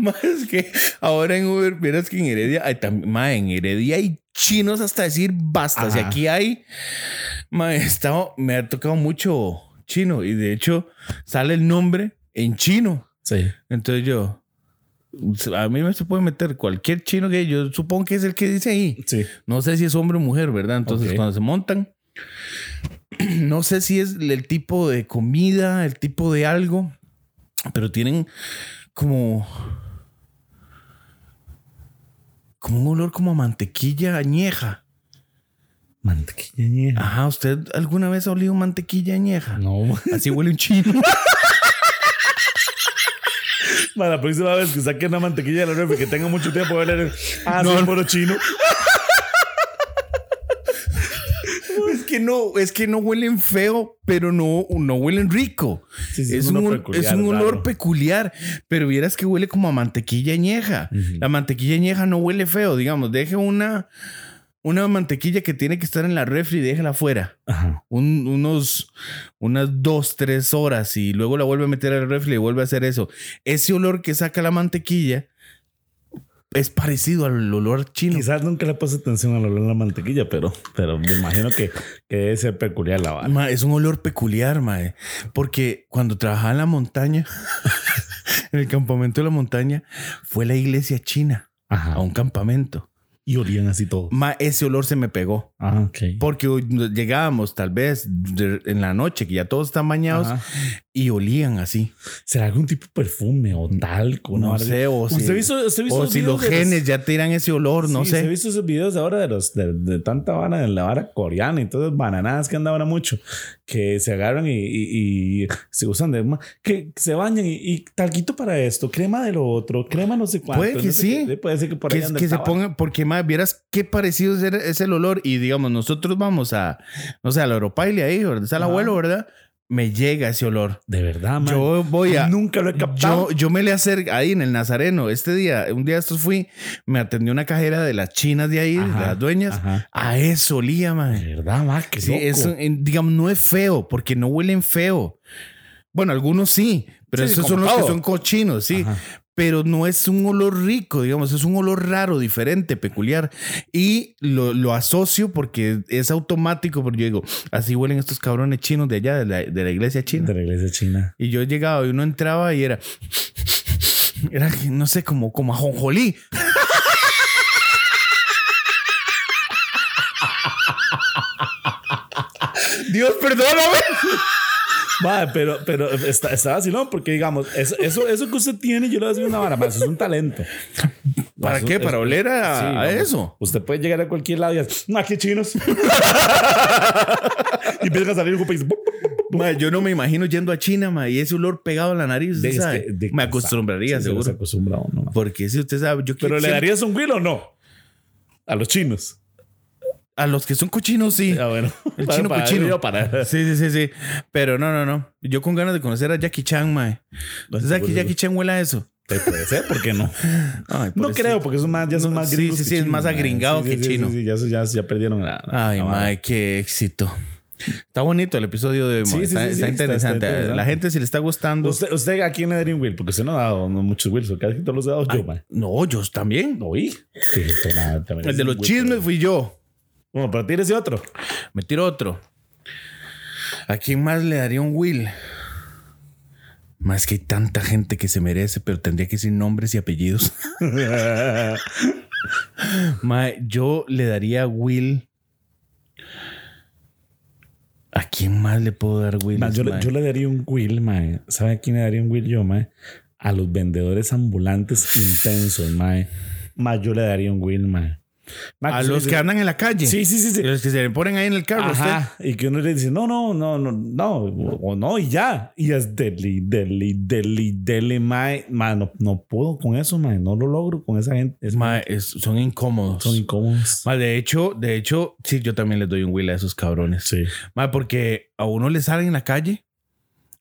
Ma, es que ahora en Uber, vieras que en Heredia, hay ma, en Heredia hay chinos hasta decir basta. Si Ajá. aquí hay, ma, estado- me ha tocado mucho chino y de hecho sale el nombre en chino. Sí. Entonces yo, a mí me se puede meter cualquier chino que yo supongo que es el que dice ahí. Sí. No sé si es hombre o mujer, ¿verdad? Entonces cuando se montan, no sé si es el tipo de comida, el tipo de algo, pero tienen como como un olor como a mantequilla añeja. Mantequilla añeja. Ajá, ¿usted alguna vez ha olido mantequilla añeja? No. Así huele un chino. Man, la próxima vez que saque una mantequilla de la que tenga mucho tiempo de oler. Ah, No, sí, no. puro chino. es que no, es que no huelen feo, pero no, no huelen rico. Sí, sí, es, un peculiar, es un olor peculiar, pero vieras que huele como a mantequilla añeja. La mantequilla añeja no huele feo, digamos, deje una, una mantequilla que tiene que estar en la refri y déjala afuera. Un- unos, unas dos, tres horas y luego la vuelve a meter al refri y vuelve a hacer eso. Ese olor que saca la mantequilla es parecido al olor chino. Quizás nunca le puse atención al olor de la mantequilla, pero, pero me imagino que, que debe ser peculiar la vara. Ma, es un olor peculiar, mae. Porque cuando trabajaba en la montaña, en el campamento de la montaña, fue la iglesia china Ajá. a un campamento. Y olían así todo. Ma, ese olor se me pegó. Ah, ok. Porque llegábamos tal vez de- en la noche, que ya todos están bañados, Ajá. y olían así. ¿Será algún tipo de perfume o talco? No así? sé, o ¿Usted si, ha visto o los si los genes ya tiran ese olor, no Sí, ¿se ha sé. visto esos videos ahora de los de, de tanta vara, de la vara coreana y todas bananadas que andan ahora mucho, que se agarran y, y- y se usan de que se bañan y, y talquito para esto, crema de lo otro, crema no sé cuánto. Puede que no sé sí. qué, puede ser que por ahí que se esta vara. ponga, porque más vieras qué parecido es el, es el olor. Y digamos, nosotros vamos a, no sé, a la Europaile ahí, donde está el abuelo, ¿verdad? Me llega ese olor. De verdad, man. Yo voy a. nunca lo he captado. Yo, yo me le acerco ahí en el Nazareno. Este día, un día estos fui, me atendió una cajera de las chinas de ahí, de las dueñas. ajá. A eso olía, man. De verdad, man, qué Sí, loco. es, eh, digamos, no es feo, porque no huelen feo. Bueno, algunos sí, pero Sí, esos son los que son cochinos, sí. Ajá. Pero no es un olor rico, digamos, es un olor raro, diferente, peculiar. Y lo, lo asocio porque es automático, porque yo digo, así huelen estos cabrones chinos de allá, de la, de la iglesia china. De la iglesia china. Y yo llegaba y uno entraba y era, era, no sé, como, como ajonjolí. Dios, perdóname. Pero, pero está, está vacilón porque, digamos, eso, eso, eso que usted tiene, yo le voy a decir una vara más. Es un talento. ¿Para Eso qué? es- ¿Para oler a, Sí, a vamos. eso? Usted puede llegar a cualquier lado y decir, aquí chinos. y empieza a salir un país. Ma, yo no me imagino yendo a China, ma, y ese olor pegado a la nariz, De- sabe. es que- de- me acostumbraría, Sí, seguro. Se acostumbra uno. ma. Porque si usted sabe, yo Pero le darías un will o no? A los chinos. A los que son cochinos, sí. Ah, bueno. El chino Para- cochino. Para, Sí, sí, sí, sí. Pero no, no, no. Yo con ganas de conocer a Jackie Chan, mae. ¿Usted sabe que Jackie Chan huele a eso? Puede ser, ¿por qué no? Ay, No creo, porque son más, ya son más sí, gringos sí, que sí, es más agringado Sí, que sí, sí, chino. Sí, ya, ya, ya perdieron la. Ay, la mae, qué éxito. Está bonito el episodio de hoy, Sí, sí, está, sí, está sí, interesante. La gente, si le está gustando. ¿Usted, ¿Usted a quién le daría un will? Porque usted no ha dado no, muchos wills. Casi todos los he dado yo, man. No, yo también. Oí. Sí, El de los chismes fui yo. Bueno, pero tírese otro. Me tiro otro. ¿A quién más le daría un will? Más que hay tanta gente que se merece, pero tendría que decir nombres y apellidos. Mae, yo le daría will. ¿A quién más le puedo dar will? Yo, le- yo le daría un will, man. ¿Sabe a quién le daría un will yo, man? A los vendedores ambulantes intensos, man. Man, yo le daría un will, man. Man, A los que andan en la calle. Sí, sí, sí. sí. Los que se le ponen ahí en el carro. a usted. Ajá. Y que uno le dice, no, no, no, no, no, o no, y ya. Y es deli, deli, deli, deli, mae. Man, no, no puedo con eso, man. No lo logro con esa gente. Es Mae, es- son incómodos. son incómodos. Mae, de hecho, de hecho, sí, yo también les doy un will a esos cabrones. Sí. Mae, porque a uno le salen en la calle.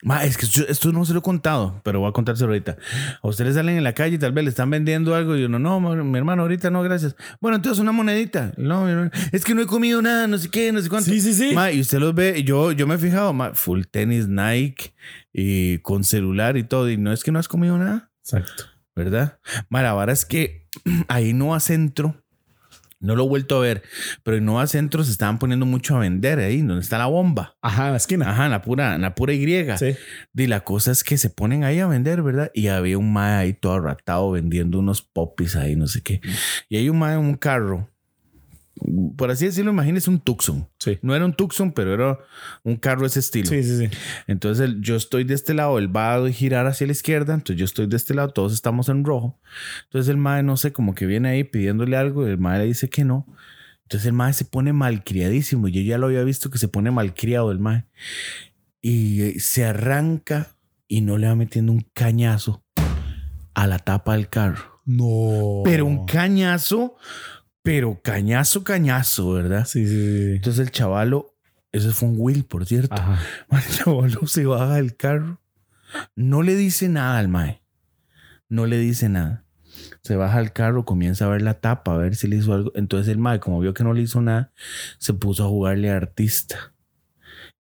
Mae, es que esto, esto no se lo he contado, pero voy a contárselo ahorita. A ustedes salen en la calle y tal vez le están vendiendo algo y uno, no, ma- mi hermano, ahorita no, gracias. Bueno, entonces una monedita. No, mi hermano, es que no he comido nada, no sé qué, no sé cuánto. Sí, sí, sí. Mae, y usted los ve, yo, yo me he fijado, mae, full tenis Nike y con celular y todo, y no es que no has comido nada. Exacto. ¿verdad? Ma, la vara es que ahí Nova Centro, no lo he vuelto a ver, pero en Nova Centro se estaban poniendo mucho a vender ahí, donde está la bomba. Ajá, en la esquina. Ajá, en la pura, en la pura Y. Sí. Y la cosa es que se ponen ahí a vender, ¿verdad? Y había un mae ahí todo arratado vendiendo unos popis ahí, no sé qué. Y hay un mae en un carro. Por así decirlo, imagínese un Tucson. Sí. No era un Tucson, pero era un carro de ese estilo. Sí, sí, sí. Entonces el- yo estoy de este lado, él va a girar hacia la izquierda, entonces yo estoy de este lado, todos estamos en rojo. Entonces el mae, no sé, como que viene ahí pidiéndole algo y el mae le dice que no. Entonces el mae se pone malcriadísimo. Yo ya lo había visto que se pone malcriado el mae. Y eh, se arranca y no le va metiendo un cañazo a la tapa del carro. No. Pero un cañazo, pero cañazo, cañazo, ¿verdad? Sí, sí, sí. Entonces el chavalo, eso fue un Will, por cierto. Ajá. El chavalo se baja del carro. No le dice nada al mae. No le dice nada. Se baja al carro, comienza a ver la tapa, a ver si le hizo algo. Entonces el mae, como vio que no le hizo nada, se puso a jugarle a artista.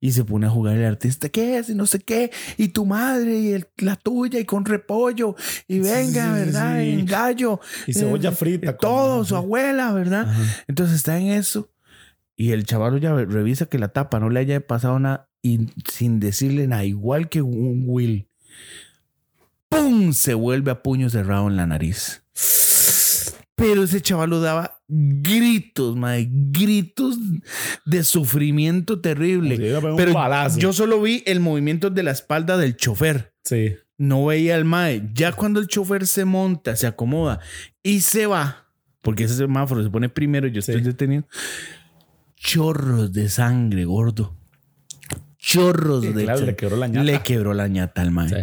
Y se pone a jugarle al artista, ¿qué es? Y no sé qué. Y tu madre, y el- la tuya, y con repollo. Y venga, sí, ¿verdad? sí. Y gallo. Y cebolla eh, frita. Todo, su abuela, ¿verdad? Ajá. Entonces está en eso. Y el chaval ya revisa que la tapa no le haya pasado nada y sin decirle nada, igual que un Will. ¡Pum! Se vuelve a puño cerrado en la nariz. Pero ese chaval lo daba gritos, mae, gritos de sufrimiento terrible. Pero yo solo vi el movimiento de la espalda del chofer. Sí. No veía al mae. Ya cuando el chofer se monta, se acomoda y se va, porque ese semáforo se pone primero, yo estoy Sí. detenido. Chorros de sangre, gordo. Chorros Sí, de claro, le quebró la ñata. Le quebró la ñata al mae. Sí.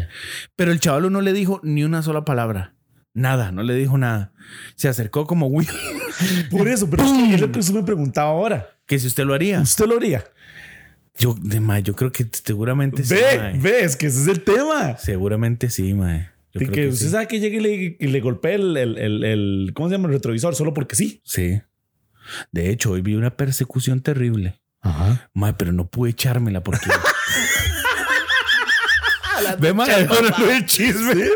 Pero el chaval no le dijo ni una sola palabra. Nada, no le dijo nada. Se acercó como Will. Por eso, pero es que es lo que usted me preguntaba ahora. que si usted lo haría. ¿Usted lo haría? Yo, de mae, yo creo que seguramente sí. Ve, ve, es que ese es el tema. Seguramente sí, mae. Que, que usted sí. sabe que llegue y le, y le golpee el, el, el, el- ¿cómo se llama? El retrovisor solo porque sí. Sí. De hecho, hoy vi una persecución terrible. Ajá. Mae, pero no pude echármela porque. Ve, mae, ahora no el chisme.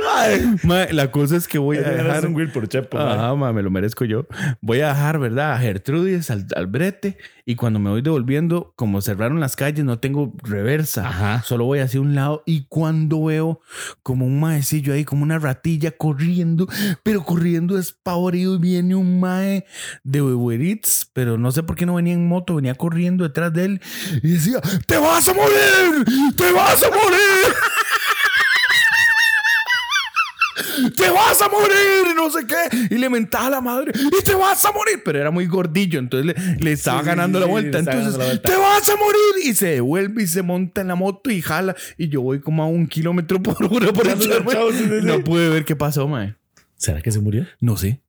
Mae, la cosa es que voy a dejar. un Will por Chepo. Ajá, mae, me lo merezco yo. Voy a dejar, ¿verdad? A Gertrudis, al, al brete. Y cuando me voy devolviendo, como cerraron las calles, no tengo reversa. Ajá. Solo voy hacia un lado. Y cuando veo como un maecillo ahí, como una ratilla corriendo, pero corriendo despavorido, y viene un mae de Eats, pero no sé por qué no venía en moto, venía corriendo detrás de él y decía: ¡Te vas a morir! ¡Te vas a morir! ¡Te vas a morir! y No sé qué. Y le mentaba a la madre. ¡Y te vas a morir! Pero era muy gordillo. Entonces le, le estaba sí, ganando sí, la vuelta. Entonces, ganando la vuelta. ¡te vas a morir! Y se devuelve y se monta en la moto y jala. Y yo voy como a un kilómetro por hora por sí. No pude ver qué pasó, mae. ¿Será que se murió? No sé.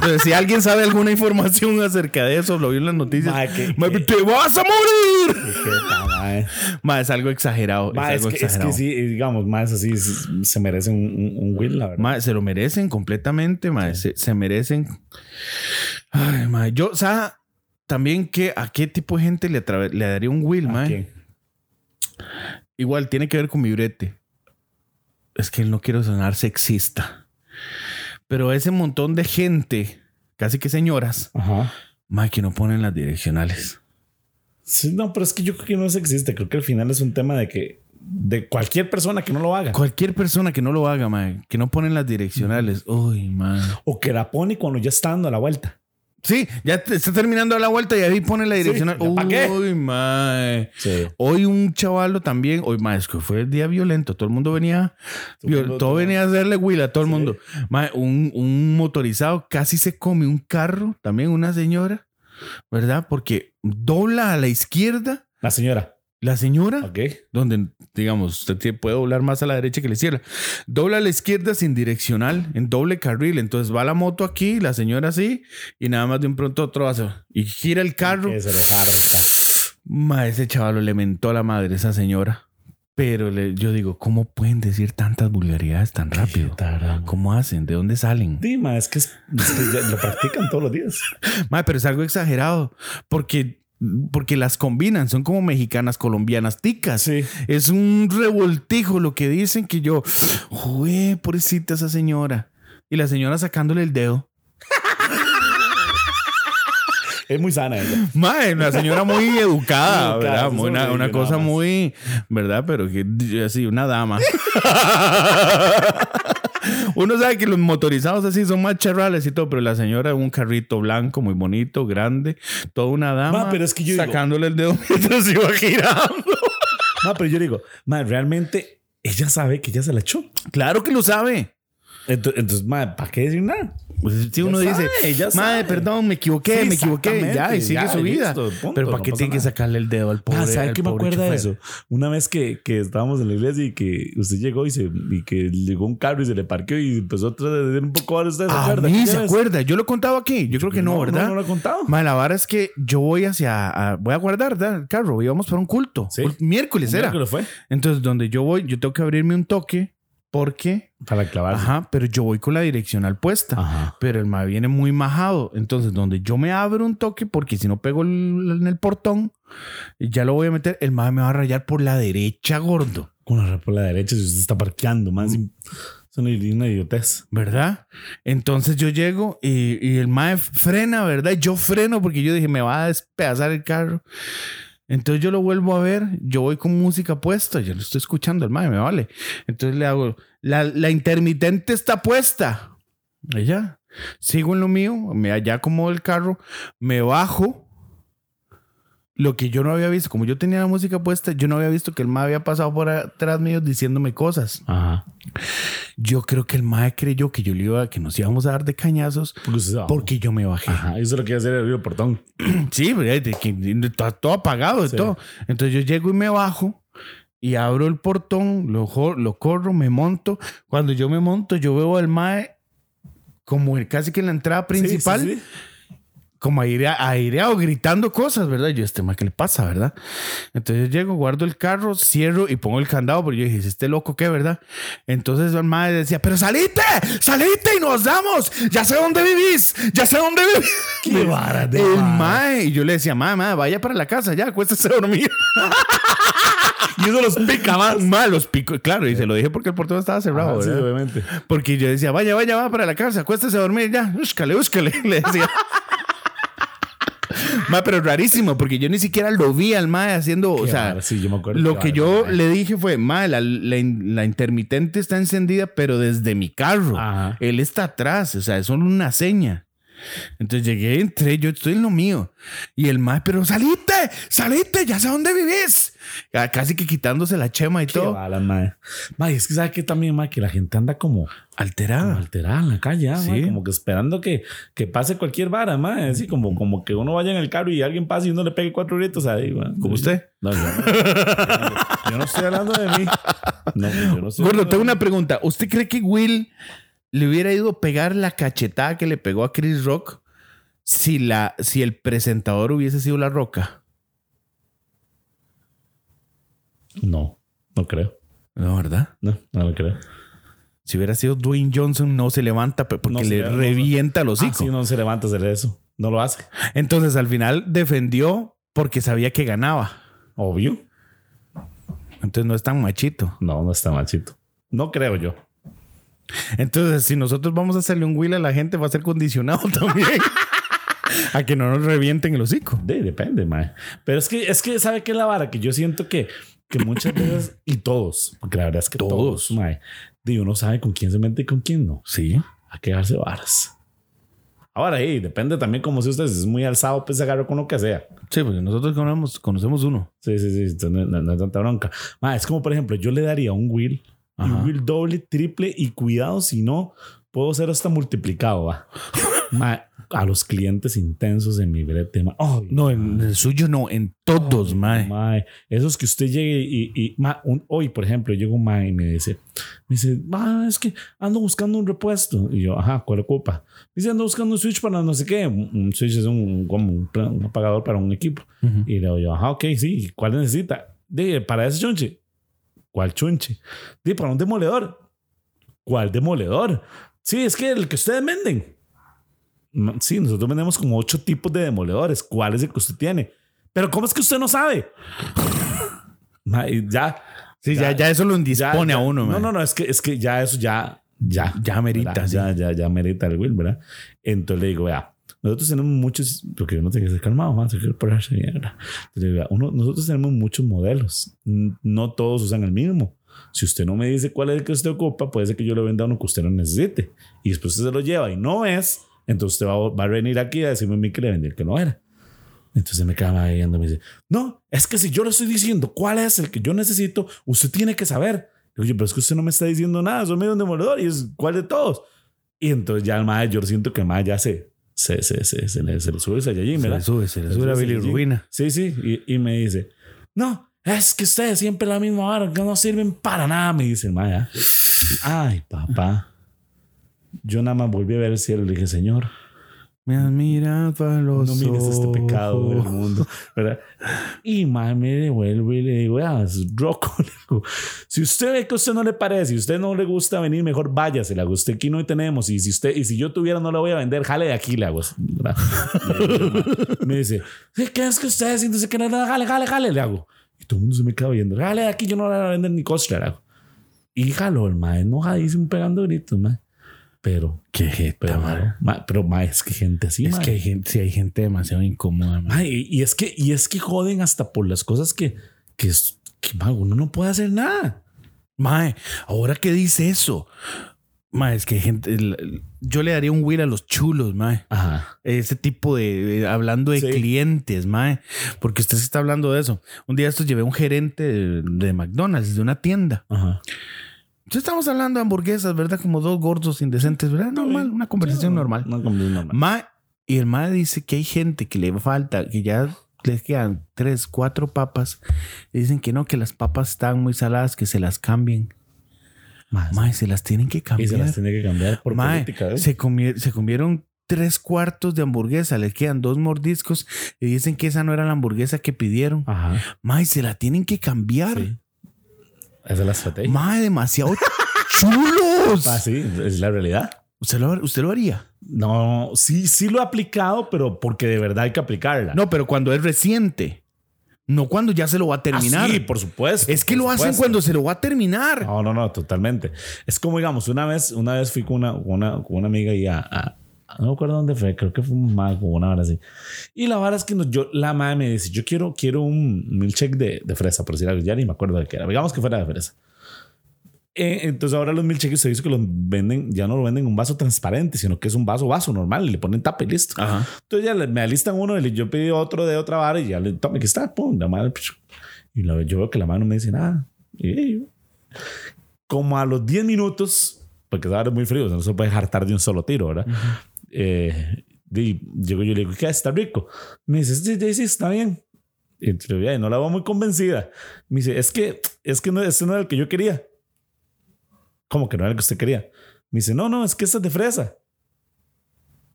Pero si alguien sabe alguna información acerca de eso, lo vi en las noticias. Mae, que- mae, que- ¡Te vas a morir! Mae. Mae, es algo exagerado. Es es, que, es que exagerado. sí, digamos, más así se merece un, un, un Will, la verdad. Se lo merecen completamente, mae. Se, se merecen. Ay, mae. Yo, ¿sabes? También que a qué tipo de gente le, le daría un will, ¿A mae. quién? Igual tiene que ver con mi brete. Es que no quiero sonar sexista. Pero ese montón de gente, casi que señoras, Ajá. que no ponen las direccionales. Sí, no, pero es que yo creo que no se existe. Creo que al final es un tema de que de cualquier persona que no lo haga Cualquier persona que no lo haga, mae, que no ponen las direccionales. Uy, mae. o que la pone cuando ya está dando la vuelta. Sí, ya está terminando la vuelta y ahí pone la Sí, direccional. ¿ya pa' qué? Uy, mae. Sí. Hoy un chavalo también, hoy mae, es que fue el día violento, todo el mundo venía, Todo el viol- mundo- todo venía a hacerle will a todo el Sí. mundo. Mae, un, un motorizado casi se come un carro, también una señora, ¿verdad? Porque dobla a la izquierda La señora. La señora, Ok. donde, digamos, usted puede doblar más a la derecha que a la izquierda. Dobla a la izquierda sin direccional, en doble carril. Entonces va la moto aquí, la señora así, y nada más de un pronto otro hace. Y gira el carro. Se le para. Ma, ese chaval le mentó a la madre, esa señora. Pero le- yo digo, ¿cómo pueden decir tantas vulgaridades tan rápido? ¿Cómo hacen? ¿De dónde salen? Dima, es que, es, es que ya lo practican todos los días. Ma, pero es algo exagerado. Porque, porque las combinan. Son como mexicanas, colombianas, ticas. Sí. Es un revoltijo lo que dicen que yo, jue, pobrecita esa señora. Y la señora sacándole el dedo. Es muy sana ella. Mae, una señora muy educada, Muy educada, ¿verdad? Muy- una, cosa muy, ¿verdad? Pero que así, una dama. Uno sabe que los motorizados así son más charrales y todo, pero la señora un carrito blanco muy bonito, grande, toda una dama Ma, pero es que yo digo- sacándole el dedo mientras iba girando. No, pero yo digo, ma, realmente ella sabe que ya se la echó. Claro que lo sabe. Entonces, entonces ma, ¿para qué decir nada? Pues si uno sabe, dice, ya madre, sabe". perdón, me equivoqué, Sí, me equivoqué, ya, y sigue ya, su vida. listo, punto, pero ¿para no qué tiene que nada. sacarle el dedo al pobre? Ah, ¿sabe al qué me acuerda de eso? Una vez que, que estábamos en la iglesia y que usted llegó y, se, y que llegó un carro y se le parqueó y empezó a tratar un poco ahora usted se A acuerda. mí ¿Qué se acuerda. Yo lo he contado aquí. Yo creo que no, ¿verdad? No, no lo he contado. Ma, la vara es que yo voy hacia. a- voy a guardar ¿verdad? el carro. Íbamos para un culto. Sí. Miércoles era. que lo fue. Entonces, donde yo voy, yo tengo que abrirme un toque porque, Para clavarse. ajá, pero yo voy con la direccional puesta. Ajá. Pero el mae viene muy majado. Entonces, donde yo me abro un toque, porque si no pego el- en el portón, ya lo voy a meter, el mae me va a rayar por la derecha, gordo. Con la por la derecha, si usted está parqueando, más. Es una, una idiotez. ¿Verdad? Entonces yo llego y, y el mae frena, ¿verdad? Y Yo freno porque yo dije, me va a despedazar el carro. Entonces yo lo vuelvo a ver, yo voy con música puesta, yo lo estoy escuchando, el mae me vale. Entonces le hago, la, la intermitente está puesta. Ya, sigo en lo mío, me allá como el carro, me bajo. Lo que yo no había visto, como yo tenía la música puesta, yo no había visto que el mae había pasado por atrás mío diciéndome cosas. Ajá. Yo creo que el mae creyó que yo le iba, que nos íbamos a dar de cañazos Porque yo me bajé. Ajá. Eso es lo que iba a hacer el portón. Sí, pero que está todo apagado Sí. todo. Entonces yo llego y me bajo y abro el portón, lo, lo corro, me monto. Cuando yo me monto, yo veo al mae como el- casi que en la entrada principal, sí, sí. Como airea- aireado, gritando cosas, ¿verdad? Yo, este mae, ¿qué le pasa, verdad? Entonces yo llego, guardo el carro, cierro y pongo el candado, porque yo dije, este loco, ¿qué, verdad? Entonces el mae decía, pero salite, salite y nos damos, ya sé dónde vivís, ya sé dónde vivís. Qué vara de El mae. y yo le decía, mae, vaya para la casa, ya, acuéstese a dormir. Y eso los pica más. Los pico, claro, y se lo dije porque el portón estaba cerrado, Ajá, sí, ¿verdad? obviamente. Porque yo decía, vaya, vaya, va para la casa, acuéstese a dormir, ya, búscale, búscale, le decía. Mae, pero rarísimo, porque yo ni siquiera lo vi al mae haciendo, o sea, vara, sí, yo me acuerdo lo que yo le dije fue, mae, la, la, la intermitente está encendida, pero desde mi carro. Ajá. Él está atrás, o sea, es solo una seña. Entonces llegué, entré, yo estoy en lo mío. Y el mae, pero salite, salite, ya sé dónde vivís. Casi que quitándose la chema y Qué todo. balas, mae. Mae, es que sabe que también, mae, que la gente anda como, como Alterada. alterada en la calle, ah, mae, Sí. como que esperando que, que pase cualquier vara, mae. Así como, como que uno vaya en el carro y alguien pase y uno le pegue cuatro gritos ahí, mae. Como usted. No, yo no, yo no estoy hablando de mí. No, yo no estoy Gordo, tengo una pregunta. ¿Usted cree que Will le hubiera ido a pegar la cachetada que le pegó a Chris Rock si, la, si el presentador hubiese sido La Roca? No, no creo. No, ¿verdad? No, no lo creo. Si hubiera sido Dwayne Johnson, no se levanta porque No le levanta, revienta los Ah, hocico. sí, no se levanta hacer eso. No lo hace. Entonces, al final defendió porque sabía que ganaba. Obvio. Entonces, no es tan machito. No, no está machito. No creo yo. Entonces, si nosotros vamos a hacerle un Will a la gente, va a ser condicionado también a que no nos revienten el hocico. De, depende, mae. Pero es que, es que, ¿sabe qué es la vara? Que yo siento que, que muchas veces, y todos, porque la verdad es que Todos. todos, mae, de uno sabe con quién se mete y con quién no. Sí. A quedarse varas. Ahora, ahí depende también como si usted es muy alzado, pues se agarra con lo que sea. Sí, porque nosotros conocemos, conocemos uno. Sí, sí, sí, no, no- no es tanta bronca. Mae, es como, por ejemplo, yo le daría un Will, y Ajá. un Will doble, triple, y cuidado, si no, puedo ser hasta multiplicado, va. Mae, a los clientes intensos en mi brete, mae. Ay, No, en el suyo no, en todos, Ay, mae. mae. Esos que usted llegue y, y mae, un- hoy, por ejemplo, llega un mae y me dice, me dice, "Ma, es que ando buscando un repuesto. Y yo, ajá, ¿cuál ocupa? Dice, ando buscando un switch para no sé qué. Un, switch es un, como un, un apagador para un equipo. Ujú. Y le digo yo, ajá, ok, sí. ¿Cuál necesita? Dije, para ese chunche. ¿Cuál chunche? Dije, para un demoledor. ¿Cuál demoledor? Sí, es que el que ustedes venden. No, Sí, nosotros vendemos como ocho tipos de demoledores. ¿Cuál es el que usted tiene? Pero ¿cómo es que usted no sabe? Ya. Sí, ya, ya eso lo indispone ya- a uno, No, mae. no, no, es que, es que ya eso ya, ya. Ya merita. Ya, ya, ya merita el Will, ¿verdad? Entonces le digo, vea, nosotros tenemos muchos, porque uno tiene que ser calmado, man, se quiere ponerse bien, ¿verdad? Entonces le digo, vea, uno, nosotros tenemos muchos modelos, no todos usan el mismo. Si usted no me dice cuál es el que usted ocupa, puede ser que yo le venda uno que usted no necesite. Y después usted se lo lleva y no es, entonces usted va, va a venir aquí a decirme a mí que le vendí el que no era. Entonces me queda viendo y me dice, no, es que si yo le estoy diciendo cuál es el que yo necesito, usted tiene que saber. Oye, pero es que usted no me está diciendo nada, soy medio un demoledor y es cuál de todos. Y entonces ya el mae, yo siento que el mae ya se, se, se, se, se le, se le sube Saiyajin, Se ¿verdad? le sube, se le Se sube la bilirrubina. Sí, sí. Y, y me dice, no, es que ustedes siempre la misma vara, que no sirven para nada, me dice el mae. ¿ah? Ay, papá. Yo nada más volví a ver el cielo y le dije, señor, Me has mirado a los no mires este pecado del ojos. mundo, ¿verdad? Y mae, me devuelvo y le digo, ah, digo, si usted ve que a usted no le parece, si usted no le gusta venir, mejor váyase, hago, usted aquí no tenemos, y si usted, y si yo tuviera no le voy a vender, jale de aquí, mae, me dice, "¿Sí, ¿qué es que usted siente que no, jale, jale, jale, le hago. Y todo el mundo se me queda viendo, jale de aquí, yo no le voy a vender ni costra, le hago. Y jaló el mae, enojadísimo, pegando gritos, mae. Pero, Qué jeta, pero, mae, pero, mae, es que gente así, Es que hay gente, sí, hay gente demasiado incómoda, y, y es que, y es que joden hasta por las cosas que, que, es- que uno no puede hacer nada. Mae, ahora que dice eso, mae, es que hay gente. yo le daría un will a los chulos, mae. Ajá. Ese tipo de, de- hablando de Sí. clientes, mae. Porque usted se está hablando de eso. Un día esto llevé a un gerente de, de McDonald's, de una tienda. Ajá. Entonces estamos hablando de hamburguesas, ¿verdad? Como dos gordos indecentes, ¿verdad? Normal, una conversación Sí, normal. Una conversación normal. Mae, y el mae dice que hay gente que le falta, que ya les quedan tres, cuatro papas. Y dicen que no, que las papas están muy saladas, que se las cambien. Mae, se las tienen que y cambiar. se las tiene que cambiar por Mae, política. ¿eh? se, comi- se comieron tres cuartos de hamburguesa, les quedan dos mordiscos y dicen que esa no era la hamburguesa que pidieron. Ajá. Mae, se la tienen que cambiar. Sí. Esa es la estrategia. Mae, demasiado chulos. Ah, sí, es la realidad. ¿Usted lo, ¿Usted lo haría? No, sí, sí lo he aplicado, pero porque de verdad hay que aplicarla. No, pero cuando es reciente. No cuando ya se lo va a Ah, terminar. sí, por supuesto. es que lo hacen cuando se lo va a terminar. No, no, no, totalmente. Es como, digamos, una vez, una vez fui con una, una, con una amiga y a- no me acuerdo dónde fue, creo que fue un mago una hora así. Y la vara es que nos- yo, la madre me dice, yo quiero, quiero un milkshake de, de fresa, por decir algo, ya ni me acuerdo de qué era. Digamos que fuera de fresa. Eh, entonces ahora los milkshakes se dice que los venden, ya no lo venden en un vaso transparente, sino que es un vaso, vaso normal, y le ponen tapa y listo. Ajá. Entonces ya me alistan uno y yo pedí otro de otra vara y ya le tome que está, pum, la madre. psh. Y la, yo veo que la mano no me dice nada. Y yo- como a los 10 minutos, porque vara es muy frío, o sea, no se puede hartar de un solo tiro, ¿verdad? Eh, y llego yo le digo, ¿qué? ¿Está rico? Me dice, sí, sí, sí, está bien. Y no la veo muy convencida. Me dice, es que, es que no, ese no era el que yo quería. ¿Cómo que no era el que usted quería? Me dice, no, no, es que ese es de fresa.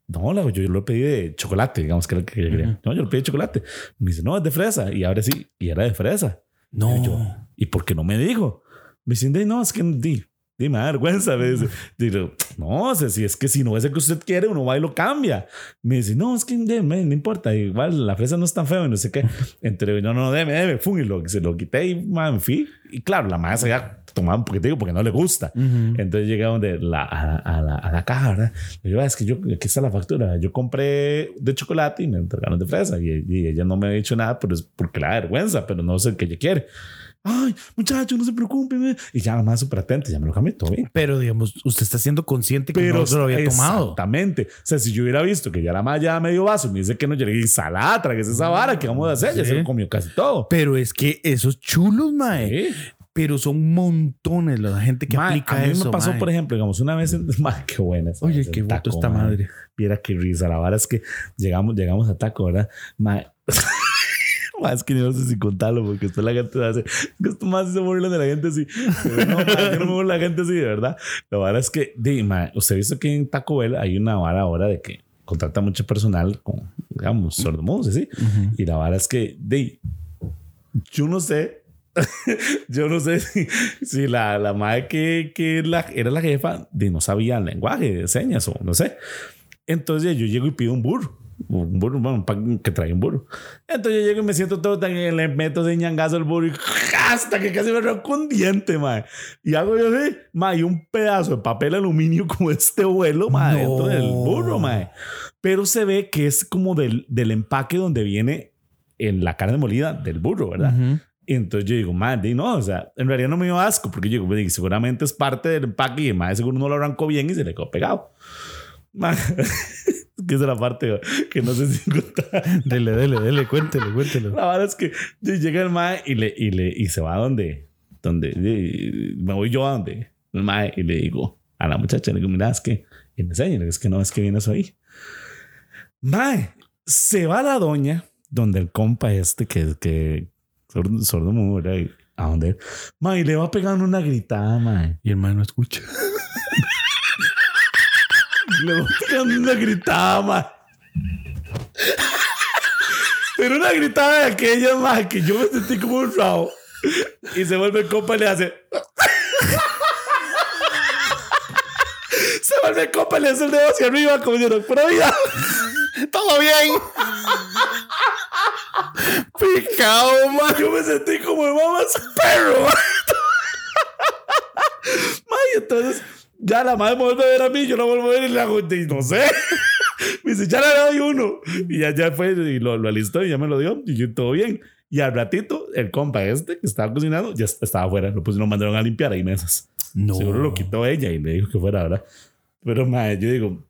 No, la- yo, yo lo pedí de chocolate, digamos que era el que yo quería. Ujú. No, yo lo pedí de chocolate. Me dice, no, es de fresa. Y ahora sí, y era de fresa. No. Y yo, ¿y por qué no me dijo? Me dicen, "Di, no, es que di, di, me da vergüenza. Me dice, Digo, no, o sea, si es que si no es el que usted quiere, uno va y lo cambia. Me dice, no, es que di, me- no importa, igual la fresa no es tan feo y no sé qué. Entre, no, no, deme, deme, fum, y lo, se lo quité y man, me fui. Y claro, la madre se había tomado un poquitico porque no le gusta. Ujú. Entonces llegué a, donde la, a, a la, a la caja, ¿verdad? Le digo, "Ah, es que yo, aquí está la factura. Yo compré de chocolate y me entregaron de fresa. Y, y ella no me ha dicho nada, pero es porque le da vergüenza, pero no sé qué ella quiere. Ay, muchacho, no se preocupe. Y ya la más súper atenta, ya me lo cambié todo bien. Pero digamos, usted está siendo consciente que Pero no se lo había tomado. Exactamente. O sea, si yo hubiera visto que ya la más ya medio vaso y me dice que no, yo le dije, salatra, que es esa vara, ¿qué vamos a hacer? Ya se lo comió casi todo. Pero es que esos chulos, mae. Sí. Pero son montones la gente que aplica a mí eso. me pasó, por ejemplo, digamos, una vez en. Mae, qué buena. esa Oye, qué Taco, esta madre. Viera qué risa. La verdad es que llegamos, llegamos a Taco, ¿verdad? Más que no sé si contarlo porque después la gente hace esto más se burla de la gente así. Pero no, no me burlo de la gente así, de verdad. La verdad es que, di, mae, usted visto que en Taco Bell hay una vara ahora de que contrata mucho personal con, digamos, sordomudos, así. Ujú. Y la verdad es que, di, yo no sé, yo no sé si, si la, la madre que, que la, era la jefa de no sabía el lenguaje de señas o no sé. Entonces yo llego y pido un burro. Un burro, bueno, un pan que trae un burro. Entonces yo llego y me siento todo tan le meto de ñangazo al burro y hasta que casi me rompo un diente, mae. Y hago yo así, mae, y un pedazo de papel aluminio como este vuelo, mae, No. dentro del burro, mae. Pero se ve que es como del, del empaque donde viene en la carne molida del burro, ¿verdad? Ujú. Y entonces yo digo, madre, no, o sea, en realidad no me dio asco porque yo digo, "Pues, seguramente es parte del empaque y el madre seguro no lo arrancó bien y se le quedó pegado. Ma- que es la parte que no sé si contar. Dele, dele, dele, cuéntelo, cuéntelo. La verdad es que llega el mae y, le, y, le, y se va a donde, donde me voy yo a donde el mae y le digo a la muchacha, le digo, mira, es que, y me enseña, es que no, es que vienes ahí. Mae, se va la doña donde el compa este que, que sordo, sordo mudo, ¿verdad? A donde, mae, le va pegando una gritada, mae. Y el man no escucha. Pegando una gritada, mae. Pero una gritada de aquella más que yo me sentí como un rabo. Y se vuelve el compa y le hace. se vuelve el compa y le hace el dedo hacia arriba como diciendo, pura vida. Todo bien. Picao, man. Yo me sentí como el mamás perro. man. Entonces ya la madre me vuelve a ver a mí, yo la vuelvo a ver y le hago, y no sé. Me dice, ya le doy uno. Y ya, ya fue y lo, lo alistó y ya me lo dio y yo todo bien. Y al ratito, el compa este que estaba cocinando ya estaba afuera. Lo, pusieron, lo mandaron a limpiar ahí mesas. No. Seguro lo quitó ella y le dijo que fuera, ¿verdad? Pero, madre, yo digo,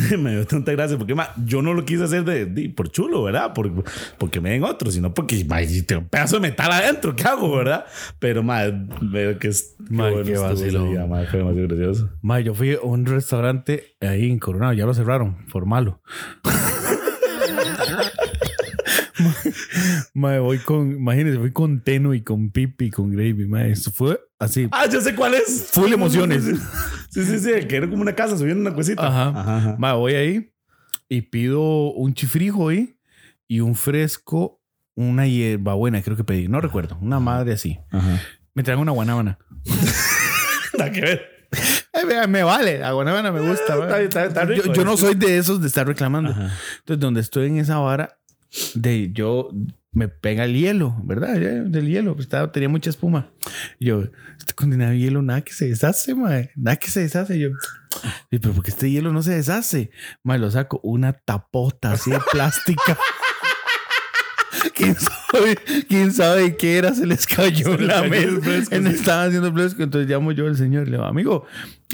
me dio tanta gracia porque, ma, yo no lo quise hacer de, de- por chulo, ¿verdad? Por, porque me den otro, sino porque, ma, tengo un pedazo de metal adentro, ¿qué hago, verdad? Pero, madre, veo que es. Ma, qué estuvo ese vacilón. día, ma, fue demasiado gracioso. Ma, yo fui a un restaurante ahí en Coronado, ya lo cerraron, por malo. Ma, ma, voy con, imagínense, fui con Teno y con Pipi y con Gravy, ma, esto fue así. Ah, yo sé cuál es. Full emociones. Sí, sí, sí, que era como una casa subiendo una cuesita. Ajá. ajá. ajá. Ma, voy ahí y pido un chifrijo ahí y un fresco, una hierbabuena, creo que pedí, no recuerdo, una madre así. Ajá. Me traen una guanábana. Nada que ver. Eh, me vale, la guanábana me gusta. ma. Está- está- está rico, yo, yo no ¿eh? soy de esos de estar reclamando. Ajá. Entonces, donde estoy en esa vara, de yo me pega el hielo, ¿verdad? Del hielo, pues, estaba, tenía mucha espuma. Y yo, este condenado hielo, nada que se deshace, mae. Nada que se deshace. Y yo, "Sí, pero porque este hielo no se deshace. Mae, lo saco, una tapota así de plástica. ¿Quién sabe, ¿Quién sabe qué era? Se les cayó Se la mesa. fresco, En- sí. Estaba haciendo fresco. Entonces llamo yo al señor. Le digo, amigo,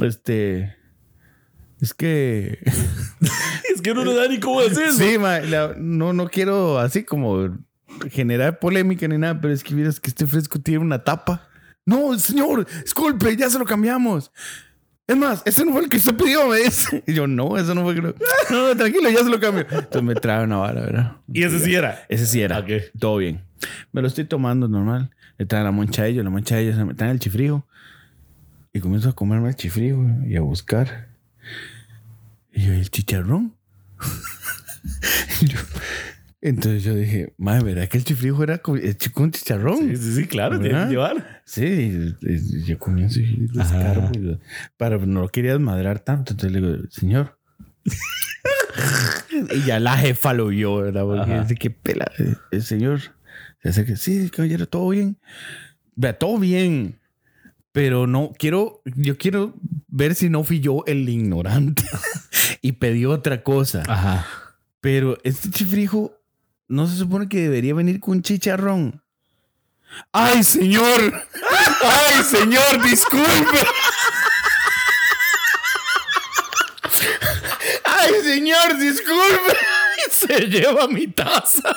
este... Es que... Es que uno no da ni cómo decirlo. Sí, ma, la- no, no quiero así como generar polémica ni nada, pero es que miras que este fresco tiene una tapa. No, señor, disculpe, ya se lo cambiamos. Es más, ese no fue el que usted pidió, me dice. Y yo, no, eso no fue el que... No, no, tranquilo, ya se lo cambio. Entonces me trae una vara, ¿verdad? Y ese sí era. Ese sí era. Ok. Todo bien. Me lo estoy tomando normal. Le traen la moncha a ellos, la moncha a ellos, me traen el chifrijo. Y comienzo a comerme el chifrijo y a buscar. Y yo, ¿el chicharrón? Yo- entonces yo dije, madre, ¿verdad que el chifrijo era con, eh, con chicharrón? Sí, sí, sí, claro, tiene que llevar. Sí, yo Ajá. escarbo. y lo- Pero no lo quería desmadrar tanto. Entonces le digo, señor. y ya la jefa lo vio, ¿verdad? Porque dice que pela. El señor se acerca, sí, caballero, todo bien. Vea, todo bien. Pero no quiero, yo quiero ver si no fui yo el ignorante y pedí otra cosa. Ajá. Pero este chifrijo no se supone que debería venir con chicharrón. ¡Ay, señor! ¡Ay, señor! ¡Disculpe! ¡Ay, señor! ¡Disculpe! Se lleva mi taza.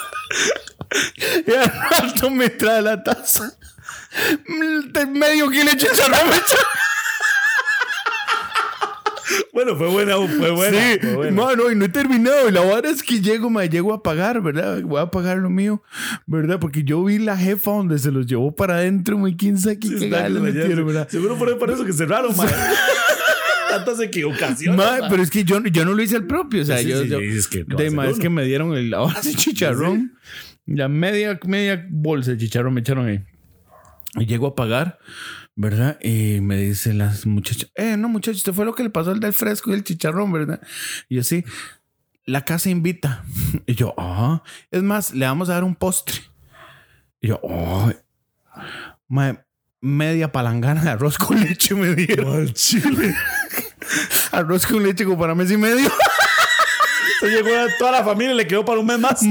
Y al rato me trae la taza. Medio kilo de chicharrón me. Bueno, fue buena, fue buena. sí, fue buena. mano, y no he terminado. Y la verdad es que llego, me llego a pagar, ¿verdad? Voy a pagar lo mío, ¿verdad? Porque yo vi la jefa donde se los llevó para adentro, muy quién sabe qué metieron, ¿verdad? Seguro fue por eso que cerraron, man. Tantas equivocaciones. Ma, ma. pero es que yo, yo no lo hice al propio, o sea, Sí, yo, sí, yo- es que de ma, es que me dieron el ahora sí chicharrón, la media, media bolsa de chicharrón me echaron ahí. Y llego a pagar, ¿verdad? Y me dicen las muchachas, eh, no, muchachos, usted fue lo que le pasó al del fresco y el chicharrón, ¿verdad? Y yo sí, la casa invita. Y yo, ah, es más, le vamos a dar un postre. Y yo, oh, media palangana de arroz con leche me dieron. Chile. Arroz con leche como para mes y medio. Se llegó a toda la familia y le quedó para un mes más.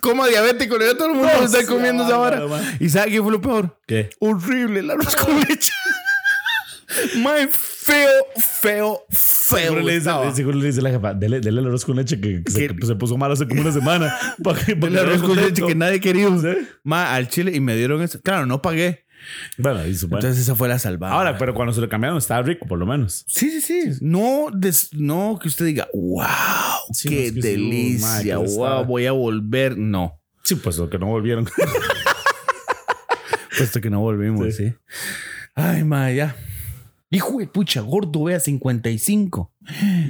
Ma, Como diabético, le todo el mundo No, está comiendo man. ¿Y sabe qué fue lo peor? ¿Qué? Horrible el arroz con leche. Muy feo, feo, feo. Seguro le, dice, estaba. seguro le dice la jefa, dele, dele el arroz con leche que, que se, puso malo hace como una semana. Para que, para El arroz con leche que nadie quería. Sí. Ma, al chile y me dieron eso. Claro, no pagué. Bueno, bueno. Entonces esa fue la salvada. Ahora, pero cuando se lo cambiaron estaba rico, por lo menos. Sí, sí, sí. No, des- no que usted diga, wow, Sí, qué no, es que sí, delicia, wow, voy a volver. No, Sí, pues lo que no volvieron. puesto que no volvimos, sí. Sí. Ay, ma, ya. Hijo de pucha, gordo, vea, 55.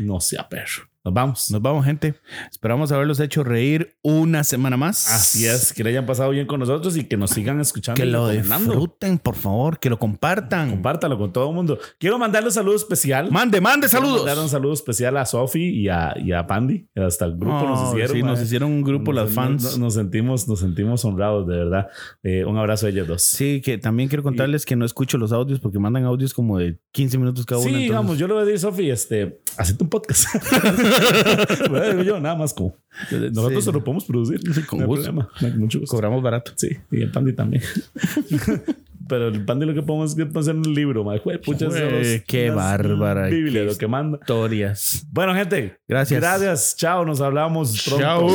no sea perro. Nos vamos. Nos vamos, gente. Esperamos haberlos hecho reír una semana más. Así es, que le hayan pasado bien con nosotros y que nos sigan escuchando. Que lo disfruten, por favor, que lo compartan. Compártalo con todo el mundo. Quiero mandarle un saludo especial. Mande, mande Quiero saludos. Mandar un saludo especial a Sofi y a, y a Pandy. Hasta el grupo nos Oh, hicieron. sí, nos hicieron un grupo Nos- las fans. Nos, nos sentimos, nos sentimos honrados, de verdad. Eh, un abrazo a ellas dos. Sí, que también quiero contarles que no escucho los audios porque mandan audios como de 15 minutos cada Sí, uno. entonces- digamos, yo le voy a decir, Sofi, este, hacete un podcast. Bueno, digo yo, nada más como. Nosotros Sí. se lo podemos producir. con no gusto. mucho gusto. cobramos barato. Sí, y el Pandy también. Pero el Pandy lo que podemos hacer es hacer un libro, man. Jue- pucha, Jue, esos- qué bárbara, Biblia, lo que manda. Historias. Bueno, gente. Gracias. Gracias. Chao. Nos hablamos pronto. Chao.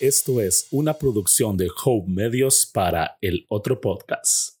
Esto es una producción de Hope Medios para el otro podcast.